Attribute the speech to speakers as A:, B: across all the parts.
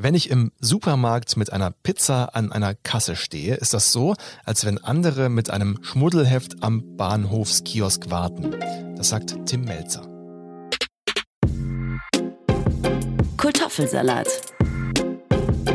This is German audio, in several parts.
A: Wenn ich im Supermarkt mit einer Pizza an einer Kasse stehe, ist das so, als wenn andere mit einem Schmuddelheft am Bahnhofskiosk warten. Das sagt Tim Melzer.
B: Kartoffelsalat.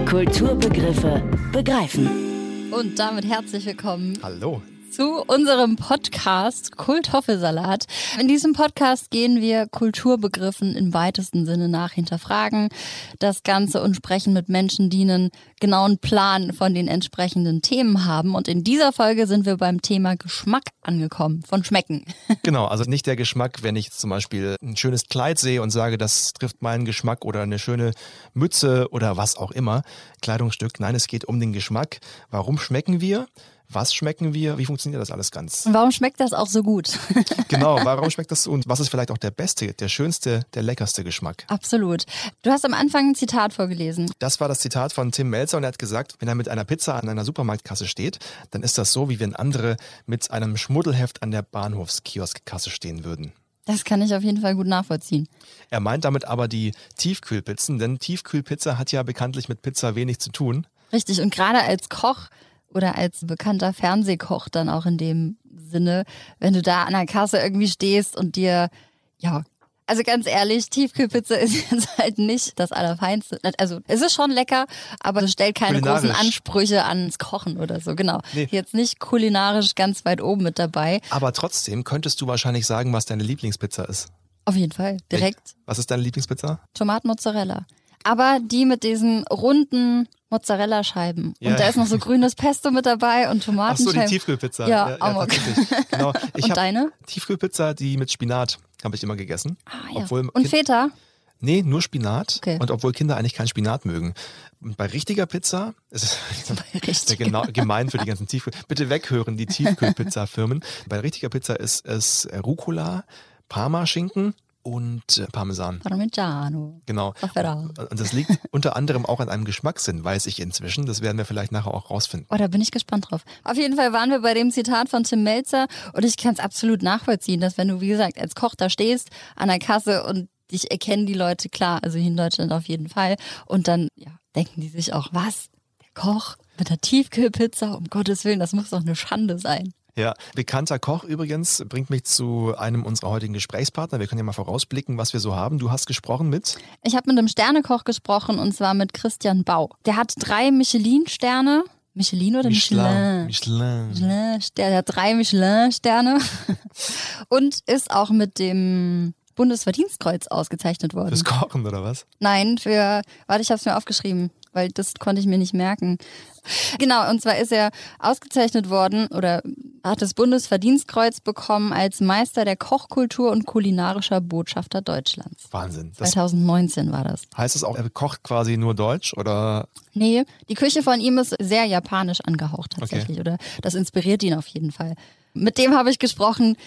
B: Kulturbegriffe begreifen.
C: Und damit herzlich willkommen
A: Hallo.
C: Zu unserem Podcast Kultoffelsalat. In diesem Podcast gehen wir Kulturbegriffen im weitesten Sinne nach, hinterfragen das Ganze und sprechen mit Menschen, die einen genauen Plan von den entsprechenden Themen haben. Und in dieser Folge sind wir beim Thema Geschmack angekommen, von Schmecken.
A: Genau, also nicht der Geschmack, wenn ich zum Beispiel ein schönes Kleid sehe und sage, das trifft meinen Geschmack oder eine schöne Mütze oder was auch immer, Kleidungsstück. Nein, es geht um den Geschmack. Warum schmecken wir? Was schmecken wir? Wie funktioniert das alles ganz?
C: Und warum schmeckt das auch so gut?
A: Genau, warum schmeckt das so und was ist vielleicht auch der beste, der schönste, der leckerste Geschmack?
C: Absolut. Du hast am Anfang ein Zitat vorgelesen.
A: Das war das Zitat von Tim Melzer und er hat gesagt, wenn er mit einer Pizza an einer Supermarktkasse steht, dann ist das so, wie wenn andere mit einem Schmuddelheft an der Bahnhofskioskkasse stehen würden.
C: Das kann ich auf jeden Fall gut nachvollziehen.
A: Er meint damit aber die Tiefkühlpizzen, denn Tiefkühlpizza hat ja bekanntlich mit Pizza wenig zu tun.
C: Richtig. Und gerade als Koch oder als bekannter Fernsehkoch dann auch in dem Sinne, wenn du da an der Kasse irgendwie stehst und dir, ja, also ganz ehrlich, Tiefkühlpizza ist jetzt halt nicht das Allerfeinste. Also es ist schon lecker, aber es stellt keine großen. Ansprüche ans Kochen oder so. Genau.
A: Nee.
C: Jetzt nicht kulinarisch ganz weit oben mit dabei.
A: Aber trotzdem könntest du wahrscheinlich sagen, was deine Lieblingspizza ist.
C: Auf jeden Fall. Direkt
A: Was ist deine Lieblingspizza?
C: Tomatenmozzarella. Aber die mit diesen runden Mozzarella-Scheiben.
A: Ja.
C: Und da ist noch so grünes Pesto mit dabei und
A: Ach so,
C: Tomatenscheiben.
A: die Tiefkühlpizza.
C: Ja, Amok.
A: tatsächlich. Genau. Ich
C: Und deine?
A: Tiefkühlpizza, die mit Spinat, habe ich immer gegessen.
C: Ah, ja.
A: Obwohl
C: Und
A: Kind-
C: Feta?
A: Nee, nur Spinat.
C: Okay.
A: Und obwohl Kinder eigentlich keinen Spinat mögen. Und bei richtiger Pizza, es ist
C: richtig.
A: ja genau, gemein für die ganzen Tiefkühl. Bitte weghören, die Tiefkühlpizza-Firmen. Bei richtiger Pizza ist es Rucola, Parmaschinken und äh, Parmesan.
C: Parmigiano.
A: Genau. Und das liegt unter anderem auch an einem Geschmackssinn, weiß ich inzwischen. Das werden wir vielleicht nachher auch rausfinden.
C: Oh, da bin ich gespannt drauf. Auf jeden Fall waren wir bei dem Zitat von Tim Melzer und ich kann es absolut nachvollziehen, dass wenn du, wie gesagt, als Koch da stehst an der Kasse und dich erkennen die Leute, klar, also hier in Deutschland auf jeden Fall. Und dann ja, denken die sich auch, was? Der Koch mit der Tiefkühlpizza, um Gottes Willen, das muss doch eine Schande sein.
A: Ja, bekannter Koch übrigens bringt mich zu einem unserer heutigen Gesprächspartner. Wir können ja mal vorausblicken, was wir so haben. Du hast gesprochen mit
C: Ich habe mit einem Sternekoch gesprochen und zwar mit Christian Bau. Der hat drei Michelin-Sterne. Michelin oder Michelin?
A: Michelin.
C: Michelin, der der hat drei Michelin-Sterne und ist auch mit dem Bundesverdienstkreuz ausgezeichnet worden.
A: Fürs Kochen oder was?
C: Nein, für, warte, ich habe es mir aufgeschrieben, weil das konnte ich mir nicht merken. Genau, und zwar ist er ausgezeichnet worden oder hat das Bundesverdienstkreuz bekommen als Meister der Kochkultur und kulinarischer Botschafter Deutschlands.
A: Wahnsinn. Das
C: 2019 war das.
A: heißt es auch, er kocht quasi nur Deutsch oder
C: Nee, die Küche von ihm ist sehr japanisch angehaucht tatsächlich. Oder das inspiriert ihn auf jeden Fall. Mit dem habe ich gesprochen.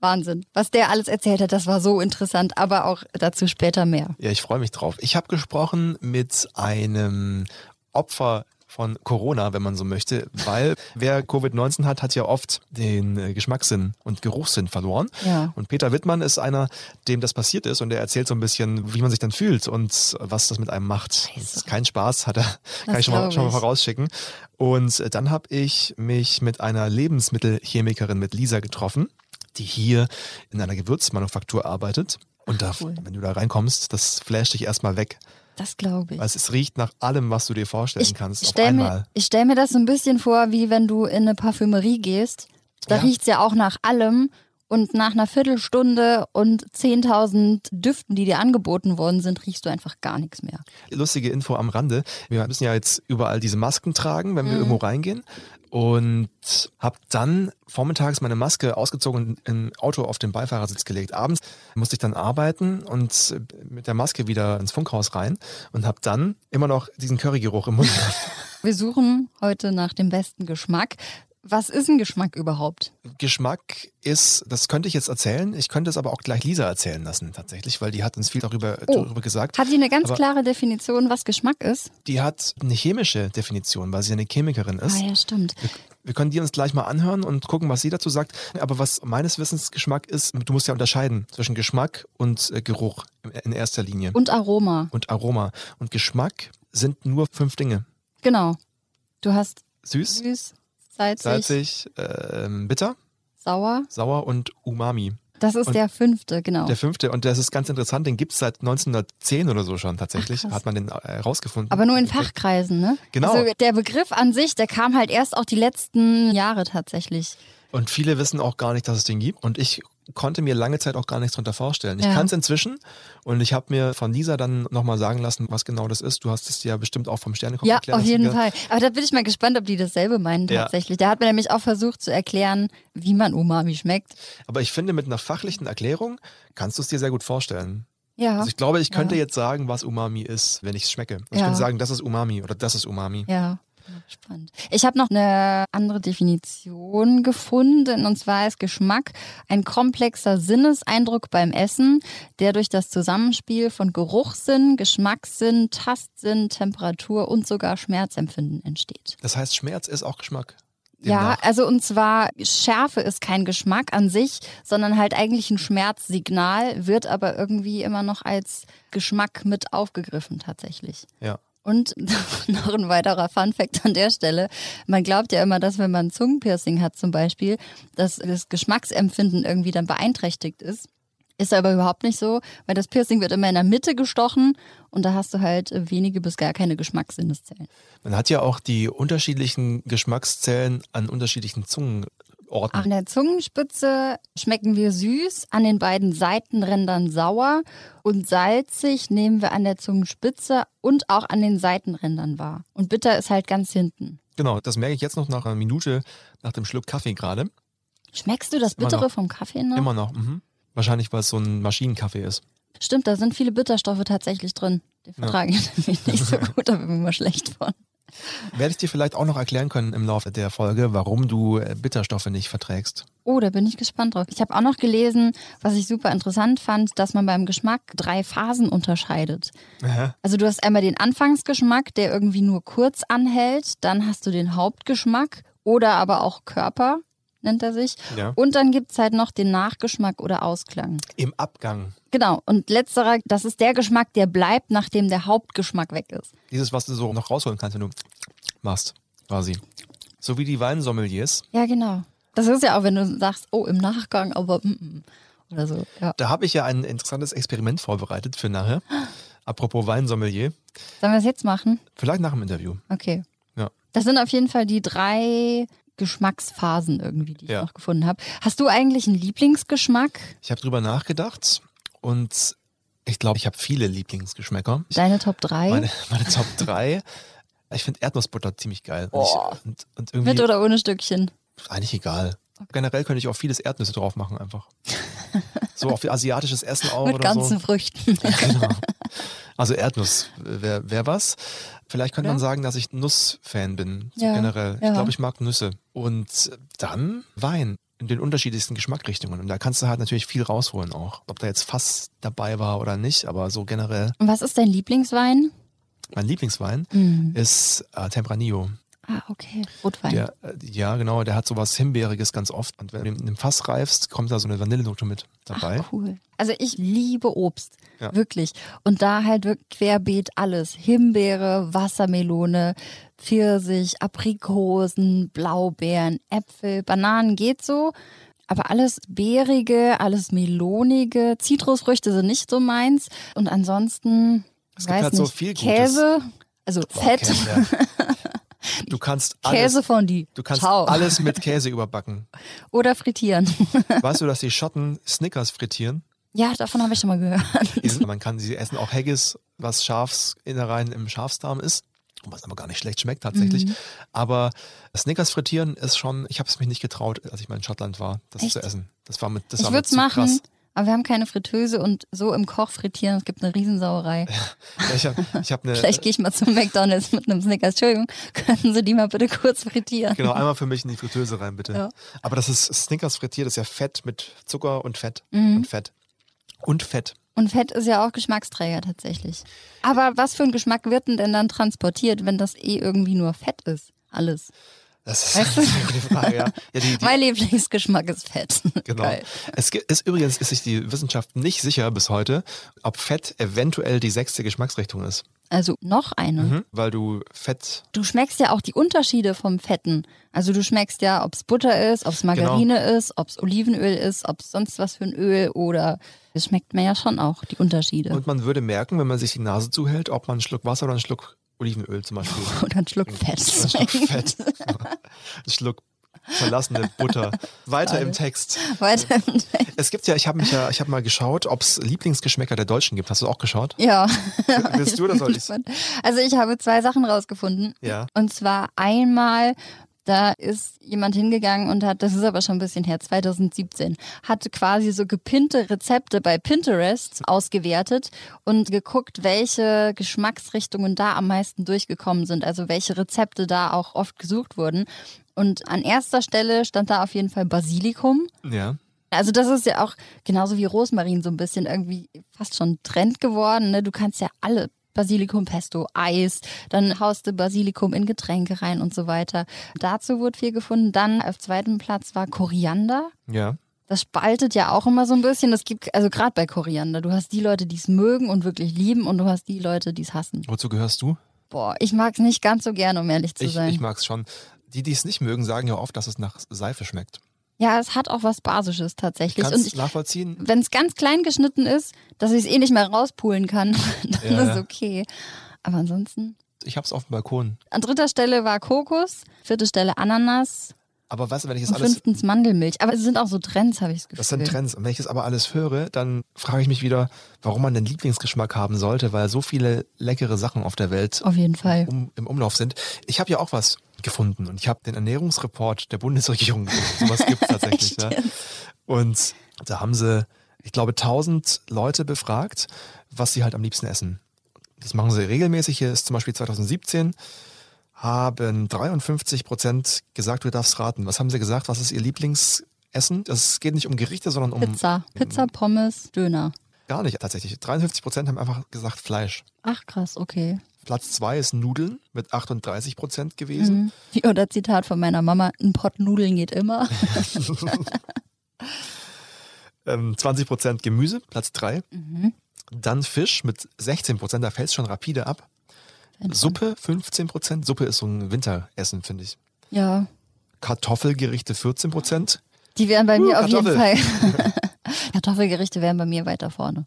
C: Wahnsinn. Was der alles erzählt hat, das war so interessant, aber auch dazu später mehr.
A: Ja, ich freue mich drauf. Ich habe gesprochen mit einem Opfer von Corona, wenn man so möchte, weil wer Covid-19 hat, hat ja oft den äh, Geschmackssinn und Geruchssinn verloren.
C: Ja.
A: Und Peter Wittmann ist einer, dem das passiert ist und der erzählt so ein bisschen, wie man sich dann fühlt und was das mit einem macht. Das ist kein Spaß, hat er, kann ich schon mal, schon mal vorausschicken. Und dann habe ich mich mit einer Lebensmittelchemikerin, mit Lisa, getroffen, die hier in einer Gewürzmanufaktur arbeitet. Und da,
C: cool.
A: wenn du da reinkommst, das flasht dich erstmal weg.
C: Das glaube ich.
A: Weil es riecht nach allem, was du dir vorstellen
C: Ich
A: kannst, auf
C: stelle mir, ich stell mir das so ein bisschen vor, wie wenn du in eine Parfümerie gehst. Da
A: Ja.
C: riecht's ja auch nach allem. Und nach einer Viertelstunde und 10.000 Düften, die dir angeboten worden sind, riechst du einfach gar nichts mehr.
A: Lustige Info am Rande. Wir müssen ja jetzt überall diese Masken tragen, wenn wir
C: Mhm.
A: irgendwo reingehen. Und habe dann vormittags meine Maske ausgezogen und im Auto auf den Beifahrersitz gelegt. Abends musste ich dann arbeiten und mit der Maske wieder ins Funkhaus rein und habe dann immer noch diesen Currygeruch im Mund.
C: Wir suchen heute nach dem besten Geschmack. Was ist ein Geschmack überhaupt?
A: Geschmack ist, das könnte ich jetzt erzählen, ich könnte es aber auch gleich Lisa erzählen lassen tatsächlich, weil die hat uns viel darüber,
C: Oh.
A: darüber gesagt.
C: Hat die eine ganz
A: Aber-
C: klare Definition, was Geschmack ist?
A: Die hat eine chemische Definition, weil sie eine Chemikerin ist.
C: Ah ja, stimmt.
A: Wir können die uns gleich mal anhören und gucken, was sie dazu sagt. Aber was meines Wissens Geschmack ist, du musst ja unterscheiden zwischen Geschmack und äh, Geruch in- in erster Linie.
C: Und Aroma.
A: und Aroma. Und Geschmack sind nur fünf Dinge.
C: Genau. Du hast
A: Süß,
C: süß, salzig,
A: salzig, ähm, bitter,
C: sauer.
A: sauer und Umami.
C: Das ist
A: Und
C: der fünfte, genau.
A: Der fünfte, und das ist ganz interessant, den gibt's seit 1910 oder so schon tatsächlich,
C: Ach,
A: hat man den äh, rausgefunden.
C: Aber nur in Fachkreisen, ne?
A: Genau.
C: Also der Begriff an sich, der kam halt erst auch die letzten Jahre tatsächlich.
A: Und viele wissen auch gar nicht, dass es den gibt. Und ich konnte mir lange Zeit auch gar nichts drunter vorstellen. Ich
C: Ja.
A: kann es inzwischen und ich habe mir von Lisa dann nochmal sagen lassen, was genau das ist. Du hast es ja bestimmt auch vom Sternekoch
C: Ja,
A: erklärt.
C: auf
A: hast du
C: jeden. Fall. Aber da bin ich mal gespannt, ob die dasselbe meinen
A: Ja.
C: tatsächlich. Der hat mir nämlich auch versucht zu erklären, wie man Umami schmeckt.
A: Aber ich finde, mit einer fachlichen Erklärung kannst du es dir sehr gut vorstellen.
C: Ja.
A: Also ich glaube, ich könnte
C: Ja.
A: jetzt sagen, was Umami ist, wenn ich es schmecke. Also Ich
C: Ja.
A: könnte sagen, das ist Umami oder das ist Umami.
C: Ja. Spannend. Ich habe noch eine andere Definition gefunden und zwar ist Geschmack ein komplexer Sinneseindruck beim Essen, der durch das Zusammenspiel von Geruchssinn, Geschmackssinn, Tastsinn, Temperatur und sogar Schmerzempfinden entsteht.
A: Das heißt, Schmerz ist auch Geschmack.
C: Ja,
A: Demnach.
C: also und zwar Schärfe ist kein Geschmack an sich, sondern halt eigentlich ein Schmerzsignal, wird aber irgendwie immer noch als Geschmack mit aufgegriffen tatsächlich.
A: Ja.
C: Und noch ein weiterer Funfact an der Stelle. Man glaubt ja immer, dass wenn man Zungenpiercing hat zum Beispiel, dass das Geschmacksempfinden irgendwie dann beeinträchtigt ist. Ist aber überhaupt nicht so, weil das Piercing wird immer in der Mitte gestochen und da hast du halt wenige bis gar keine Geschmackssinneszellen.
A: Man hat ja auch die unterschiedlichen Geschmackszellen an unterschiedlichen Zungenorten.
C: An der Zungenspitze schmecken wir süß, an den beiden Seitenrändern sauer und salzig nehmen wir an der Zungenspitze und auch an den Seitenrändern wahr. Und bitter ist halt ganz hinten.
A: Genau, das merke ich jetzt noch nach einer Minute nach dem Schluck Kaffee gerade.
C: Schmeckst du das Bittere vom Kaffee noch?
A: Immer noch. Mhm. Wahrscheinlich, weil es so ein Maschinenkaffee ist.
C: Stimmt, da sind viele Bitterstoffe tatsächlich drin. Die vertrage ich nämlich nicht so gut, da bin ich immer schlecht von.
A: Werde ich dir vielleicht auch noch erklären können im Laufe der Folge, warum du äh, Bitterstoffe nicht verträgst.
C: Oh, da bin ich gespannt drauf. Ich habe auch noch gelesen, was ich super interessant fand, dass man beim Geschmack drei Phasen unterscheidet. Also du hast einmal den Anfangsgeschmack, der irgendwie nur kurz anhält, dann hast du den Hauptgeschmack oder aber auch Körper, nennt er sich.
A: Ja.
C: Und dann gibt's halt noch den Nachgeschmack oder Ausklang.
A: Im Abgang.
C: Genau, und letzterer, das ist der Geschmack, der bleibt, nachdem der Hauptgeschmack weg ist.
A: Dieses, was du so noch rausholen kannst, wenn du machst, quasi. So wie die Weinsommeliers.
C: Ja, genau. Das ist ja auch, wenn du sagst, oh, im Nachgang, aber mm, mm, oder so. Ja.
A: Da habe ich ja ein interessantes Experiment vorbereitet für nachher. Apropos Weinsommelier.
C: Sollen wir es jetzt machen?
A: Vielleicht nach dem Interview.
C: Okay.
A: Ja.
C: Das sind auf jeden Fall die drei Geschmacksphasen irgendwie, die ich
A: Ja.
C: noch gefunden habe. Hast du eigentlich einen Lieblingsgeschmack?
A: Ich habe drüber nachgedacht und ich glaube, ich habe viele Lieblingsgeschmäcker.
C: Deine Top 3?
A: meine, meine Top 3. Ich finde Erdnussbutter ziemlich geil. Und,
C: Oh.
A: und, und irgendwie
C: Mit oder ohne Stückchen?
A: eigentlich egal. Generell könnte ich auch vieles Erdnüsse drauf machen einfach. So auf asiatisches Essen auch
C: Mit
A: oder
C: ganzen
A: so.
C: Früchten.
A: Genau. Also Erdnuss wäre wär was. Vielleicht könnte
C: Ja.
A: man sagen, dass ich Nussfan bin, so
C: Ja,
A: generell.
C: ja.
A: Ich glaube, ich mag Nüsse. Und dann Wein in den unterschiedlichsten Geschmackrichtungen. Und da kannst du halt natürlich viel rausholen auch. Ob da jetzt Fass dabei war oder nicht, aber so generell.
C: Und was ist dein Lieblingswein?
A: Mein Lieblingswein
C: Mhm.
A: ist äh, Tempranillo.
C: Ah, okay. Rotwein.
A: Der, äh, ja, genau, der hat sowas Himbeeriges ganz oft. Und wenn du in einem Fass reifst, kommt da so eine Vanillenote mit dabei.
C: Ach, cool. Also ich liebe Obst.
A: Ja.
C: Wirklich. Und da halt wirklich querbeet alles. Himbeere, Wassermelone, Pfirsich, Aprikosen, Blaubeeren, Äpfel, Bananen geht so. Aber alles Beerige, alles Melonige. Zitrusfrüchte sind nicht so meins. Und ansonsten,
A: Es gibt
C: weiß
A: halt so
C: nicht,
A: viel Gutes.
C: Käse, also
A: Boah,
C: Fett,
A: Käse. Du kannst alles,
C: Käsefondue.
A: du kannst
C: Ciao.
A: alles mit Käse überbacken.
C: Oder frittieren.
A: Weißt du, dass die Schotten Snickers frittieren?
C: Ja, davon habe ich schon mal gehört.
A: Die Man kann sie essen auch Haggis, was Schafsinnereien im Schafsdarm ist. Was aber gar nicht schlecht schmeckt tatsächlich.
C: Mhm.
A: Aber Snickers frittieren ist schon, ich habe es mich nicht getraut, als ich mal in Schottland war, das
C: Echt?
A: zu essen. Das war mit, das
C: ich
A: war mit zu
C: machen,
A: krass.
C: Aber wir haben keine Fritteuse und so im Koch frittieren, es gibt eine Riesensauerei.
A: Ja, ich habe ich hab eine,
C: Vielleicht gehe ich mal zum McDonalds mit einem Snickers. Entschuldigung, könnten Sie die mal bitte kurz frittieren?
A: Genau, einmal für mich in die Fritteuse rein, bitte.
C: Ja.
A: Aber das ist Snickers frittiert, das ist ja Fett mit Zucker und Fett
C: Mhm.
A: und Fett. Und Fett.
C: Und Fett ist ja auch Geschmacksträger tatsächlich. Aber was für ein Geschmack wird denn, denn dann transportiert, wenn das eh irgendwie nur Fett ist? Alles.
A: Das ist
C: Weißt du?
A: eine Frage, ja. ja die, die,
C: Mein Lieblingsgeschmack ist Fett.
A: Genau.
C: Geil.
A: Es ist übrigens ist sich die Wissenschaft nicht sicher bis heute, ob Fett eventuell die sechste Geschmacksrichtung ist.
C: Also noch eine.
A: Mhm. Weil du Fett
C: Du schmeckst ja auch die Unterschiede vom Fetten. Also du schmeckst ja, ob es Butter ist, ob es Margarine
A: Genau.
C: ist, ob es Olivenöl ist, ob es sonst was für ein Öl oder das schmeckt man ja schon auch, die Unterschiede.
A: und man würde merken, wenn man sich die Nase zuhält, ob man einen Schluck Wasser oder einen Schluck Olivenöl zum Beispiel.
C: oder ein Schluck Fett.
A: Ein Schluck Fett. Ein Schluck verlassene Butter. Weiter im Text.
C: Weiter im Text.
A: Es gibt ja, ich habe mich ja, ich habe mal geschaut, ob es Lieblingsgeschmäcker der Deutschen gibt. Hast du auch geschaut?
C: Ja.
A: Willst du oder soll ich's?
C: Also ich habe zwei Sachen rausgefunden.
A: Ja.
C: Und zwar einmal, da ist jemand hingegangen und hat, das ist aber schon ein bisschen her, 2017, hat quasi so gepinte Rezepte bei Pinterest ausgewertet und geguckt, welche Geschmacksrichtungen da am meisten durchgekommen sind, also welche Rezepte da auch oft gesucht wurden. Und an erster Stelle stand da auf jeden Fall Basilikum.
A: Ja.
C: Also das ist ja auch genauso wie Rosmarin so ein bisschen irgendwie fast schon Trend geworden. Ne? Du kannst ja alle Basilikum, Pesto, Eis, dann haust du Basilikum in Getränke rein und so weiter. Dazu wurde viel gefunden. Dann auf zweiten Platz war Koriander.
A: Ja.
C: Das spaltet ja auch immer so ein bisschen. Es gibt, also gerade bei Koriander, du hast die Leute, die es mögen und wirklich lieben und du hast die Leute, die es hassen.
A: Wozu gehörst du?
C: Boah, ich mag es nicht ganz so gerne, um ehrlich zu
A: Ich,
C: sein.
A: ich mag es schon. Die, die es nicht mögen, sagen ja oft, dass es nach Seife schmeckt.
C: Ja, es hat auch was Basisches tatsächlich.
A: Kannst
C: Und ich,
A: nachvollziehen?
C: wenn es ganz klein geschnitten ist, dass ich es eh nicht mehr rauspulen kann, dann
A: Ja,
C: ist okay. Aber ansonsten.
A: Ich hab's auf dem Balkon.
C: An dritter Stelle war Kokos, vierte Stelle Ananas
A: Aber weißt du, wenn ich das
C: und
A: alles.
C: fünftens Mandelmilch. Aber es sind auch so Trends, habe ich das Gefühl.
A: Das sind Trends. Und wenn ich das aber alles höre, dann frage ich mich wieder, warum man den Lieblingsgeschmack haben sollte, weil so viele leckere Sachen auf der Welt
C: Auf jeden Fall.
A: um, im Umlauf sind. Ich habe ja auch was gefunden und ich habe den Ernährungsreport der Bundesregierung gefunden. Sowas gibt tatsächlich.
C: Echt
A: ja. Und da haben sie, ich glaube, 1000 Leute befragt, was sie halt am liebsten essen. Das machen sie regelmäßig. Hier ist zum Beispiel 2017 haben 53 Prozent gesagt, du darfst raten. Was haben sie gesagt? Was ist ihr Lieblingsessen? Es geht nicht um Gerichte, sondern um
C: Pizza. Pizza, Pommes, Döner.
A: gar nicht tatsächlich. 53 Prozent haben einfach gesagt Fleisch.
C: Ach krass, okay.
A: Platz zwei ist Nudeln mit 38 Prozent gewesen.
C: Mhm. Oder Zitat von meiner Mama, ein Pott Nudeln geht immer.
A: Ähm, 20 Prozent Gemüse, Platz drei.
C: Mhm.
A: Dann Fisch mit 16 Prozent, da fällt es schon rapide ab. Suppe 15 Prozent. Suppe ist so ein Winteressen, finde ich.
C: Ja,
A: Kartoffelgerichte 14 Prozent.
C: die wären bei
A: Uh,
C: mir auf jeden
A: Kartoffel.
C: Fall. Kartoffelgerichte wären bei mir weiter vorne.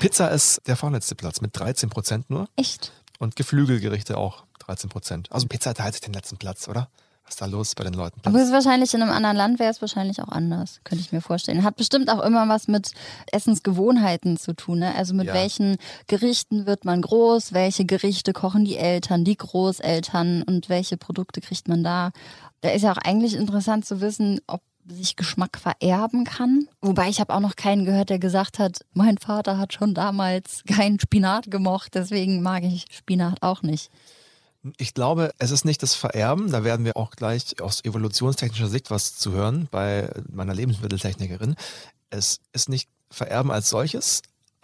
A: Pizza ist der vorletzte Platz mit 13 Prozent nur.
C: Echt?
A: Und Geflügelgerichte auch 13 Prozent. Also Pizza teilt sich den letzten Platz, oder? Was ist da los bei den Leuten?
C: Aber es ist wahrscheinlich in einem anderen Land wäre es wahrscheinlich auch anders, könnte ich mir vorstellen. Hat bestimmt auch immer was mit Essensgewohnheiten zu tun. Ne? Also mit
A: Ja.
C: welchen Gerichten wird man groß, welche Gerichte kochen die Eltern, die Großeltern und welche Produkte kriegt man da. Da ist ja auch eigentlich interessant zu wissen, ob sich Geschmack vererben kann. Wobei ich habe auch noch keinen gehört, der gesagt hat, mein Vater hat schon damals keinen Spinat gemocht, deswegen mag ich Spinat auch nicht.
A: Ich glaube, es ist nicht das Vererben, da werden wir auch gleich aus evolutionstechnischer Sicht was zu hören bei meiner Lebensmitteltechnikerin. Es ist nicht Vererben als solches,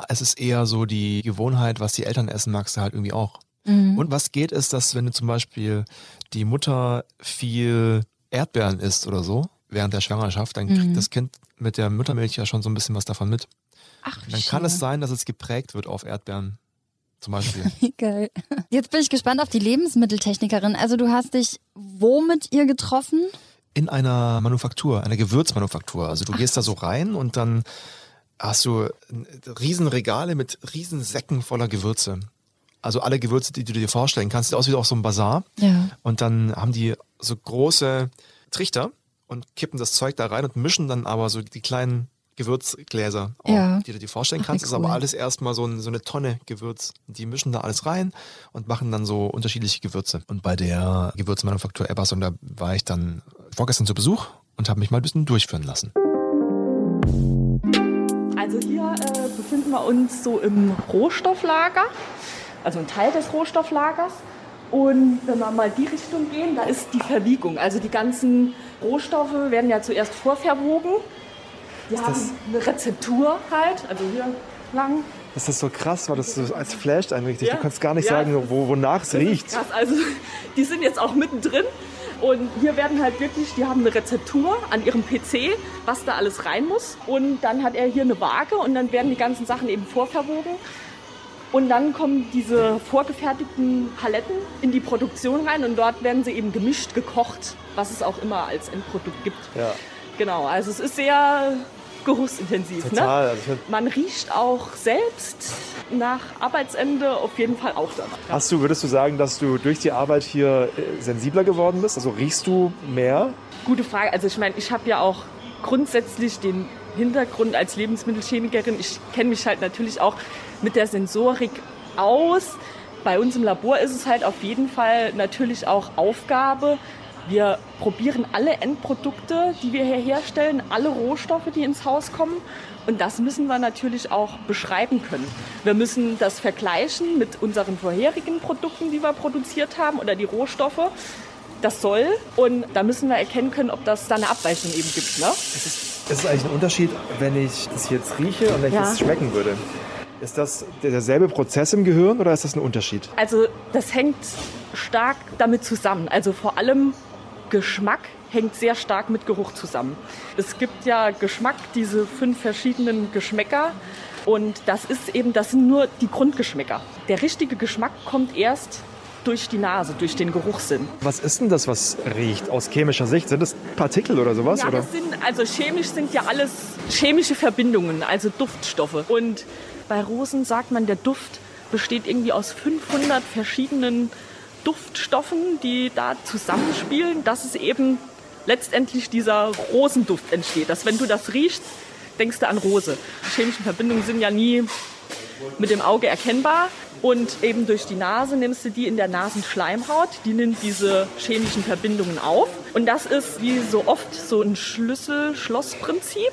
A: es ist eher so die Gewohnheit, was die Eltern essen, magst du halt irgendwie auch. Und was geht ist, dass wenn du zum Beispiel die Mutter viel Erdbeeren isst oder so, während der Schwangerschaft, dann kriegt das Kind mit der Muttermilch ja schon so ein bisschen was davon mit.
C: Ach,
A: Dann kann es sein, dass es geprägt wird auf Erdbeeren. Zum Beispiel.
C: Geil. Jetzt bin ich gespannt auf die Lebensmitteltechnikerin. Also du hast dich wo mit ihr getroffen?
A: in einer Manufaktur, einer Gewürzmanufaktur. Also du gehst da so rein und dann hast du riesen Regale mit riesen Säcken voller Gewürze. Also alle Gewürze, die du dir vorstellen kannst, sieht aus wie auf so einem Bazar.
C: Ja.
A: Und dann haben die so große Trichter und kippen das Zeug da rein und mischen dann aber so die kleinen Gewürzgläser,
C: Ja.
A: die du dir vorstellen
C: Ach,
A: kannst. Das ist aber
C: cool.
A: alles erstmal so, ein, so eine Tonne Gewürz. Die mischen da alles rein und machen dann so unterschiedliche Gewürze. Und bei der Gewürzmanufaktur Ebbers, und da war ich dann vorgestern zu Besuch und habe mich mal ein bisschen durchführen lassen.
D: Also hier äh, befinden wir uns so im Rohstofflager, also ein Teil des Rohstofflagers. Und wenn wir mal die Richtung gehen, da ist die Verwiegung. Also die ganzen Rohstoffe werden ja zuerst vorverwogen. Die haben eine Rezeptur halt, also hier lang.
A: Das ist so krass, weil das so als flasht einen richtig.
D: Ja.
A: Du kannst gar nicht
D: Ja.
A: sagen, wo, wonach es
D: ist Krass. Also die sind jetzt auch mittendrin. Und hier werden halt wirklich, die haben eine Rezeptur an ihrem PC, was da alles rein muss. Und dann hat er hier eine Waage und dann werden die ganzen Sachen eben vorverwogen. Und dann kommen diese vorgefertigten Paletten in die Produktion rein und dort werden sie eben gemischt, gekocht, was es auch immer als Endprodukt gibt.
E: Ja.
D: Genau, also es ist sehr geruchsintensiv.
E: Total.
D: Ne?
E: Also ich find,
D: Man riecht auch selbst nach Arbeitsende auf jeden Fall auch danach.
E: hast du, würdest du sagen, dass du durch die Arbeit hier äh, sensibler geworden bist? Also riechst du mehr?
D: Gute Frage. Also ich meine, ich habe ja auch grundsätzlich den Hintergrund als Lebensmittelchemikerin. Ich kenne mich halt natürlich auch mit der Sensorik aus. Bei uns im Labor ist es halt auf jeden Fall natürlich auch Aufgabe. Wir probieren alle Endprodukte, die wir hier herstellen, alle Rohstoffe, die ins Haus kommen. Und das müssen wir natürlich auch beschreiben können. Wir müssen das vergleichen mit unseren vorherigen Produkten, die wir produziert haben oder die Rohstoffe. Das soll. Und da müssen wir erkennen können, ob das da eine Abweichung eben gibt. Ne?
E: Ist es eigentlich ein Unterschied, wenn ich das jetzt rieche und wenn ich
D: Ja.
E: das schmecken würde? Ist das der- derselbe Prozess im Gehirn oder ist das ein Unterschied?
D: Also das hängt stark damit zusammen. Also vor allem Geschmack hängt sehr stark mit Geruch zusammen. Es gibt ja Geschmack, diese fünf verschiedenen Geschmäcker. Und das ist eben, das sind nur die Grundgeschmäcker. Der richtige Geschmack kommt erst durch die Nase, durch den Geruchssinn.
E: Was ist denn das, was riecht aus chemischer Sicht? Sind das Partikel oder sowas?
D: Ja,
E: oder?
D: sind, also chemisch sind ja alles chemische Verbindungen, also Duftstoffe. Und bei Rosen sagt man, der Duft besteht irgendwie aus 500 verschiedenen Duftstoffen, die da zusammenspielen, dass es eben letztendlich dieser Rosenduft entsteht. Dass wenn du das riechst, denkst du an Rose. Die chemischen Verbindungen sind ja nie mit dem Auge erkennbar. Und eben durch die Nase nimmst du die in der Nasenschleimhaut. Die nimmt diese chemischen Verbindungen auf. Und das ist wie so oft so ein Schlüssel-Schloss-Prinzip,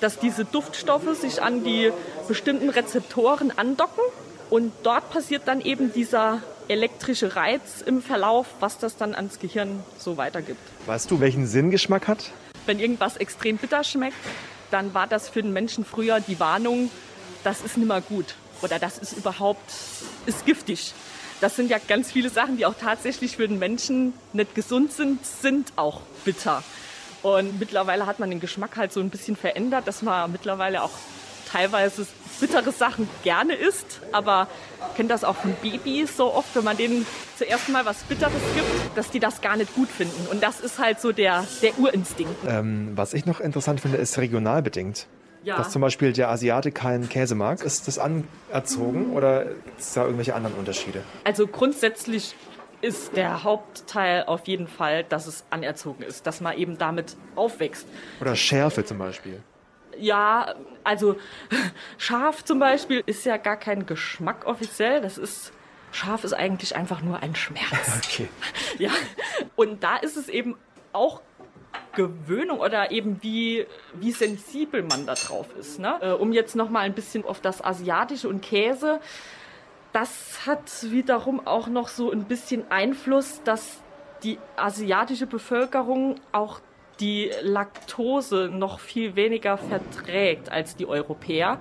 D: dass diese Duftstoffe sich an die bestimmten Rezeptoren andocken. Und dort passiert dann eben dieser elektrische Reiz im Verlauf, was das dann ans Gehirn so weitergibt.
E: Weißt du, welchen Sinn Geschmack hat?
D: Wenn irgendwas extrem bitter schmeckt, dann war das für den Menschen früher die Warnung, das ist nicht mehr gut oder das ist überhaupt ist giftig. Das sind ja ganz viele Sachen, die auch tatsächlich für den Menschen nicht gesund sind, sind auch bitter. Und mittlerweile hat man den Geschmack halt so ein bisschen verändert, dass man mittlerweile auch teilweise bittere Sachen gerne isst. Aber ich kenne das auch von Babys so oft, wenn man denen zuerst mal was Bitteres gibt, dass die das gar nicht gut finden. Und das ist halt so der, der Urinstinkt.
E: Ähm, was ich noch interessant finde, ist regional bedingt.
D: Ja.
E: Dass zum Beispiel der Asiate keinen Käse mag. Ist das anerzogen oder gibt es da irgendwelche anderen Unterschiede?
D: Also grundsätzlich ist der Hauptteil auf jeden Fall, dass es anerzogen ist, dass man eben damit aufwächst.
E: Oder Schärfe zum Beispiel.
D: Ja, also scharf zum Beispiel ist ja gar kein Geschmack offiziell. Das ist scharf ist eigentlich einfach nur ein Schmerz.
E: Okay.
D: Ja, und da ist es eben auch Gewöhnung oder eben wie, wie sensibel man da drauf ist. Ne? Äh, Um jetzt noch mal ein bisschen auf das Asiatische und Käse. Das hat wiederum auch noch so ein bisschen Einfluss, dass die asiatische Bevölkerung auch die Laktose noch viel weniger verträgt als die Europäer,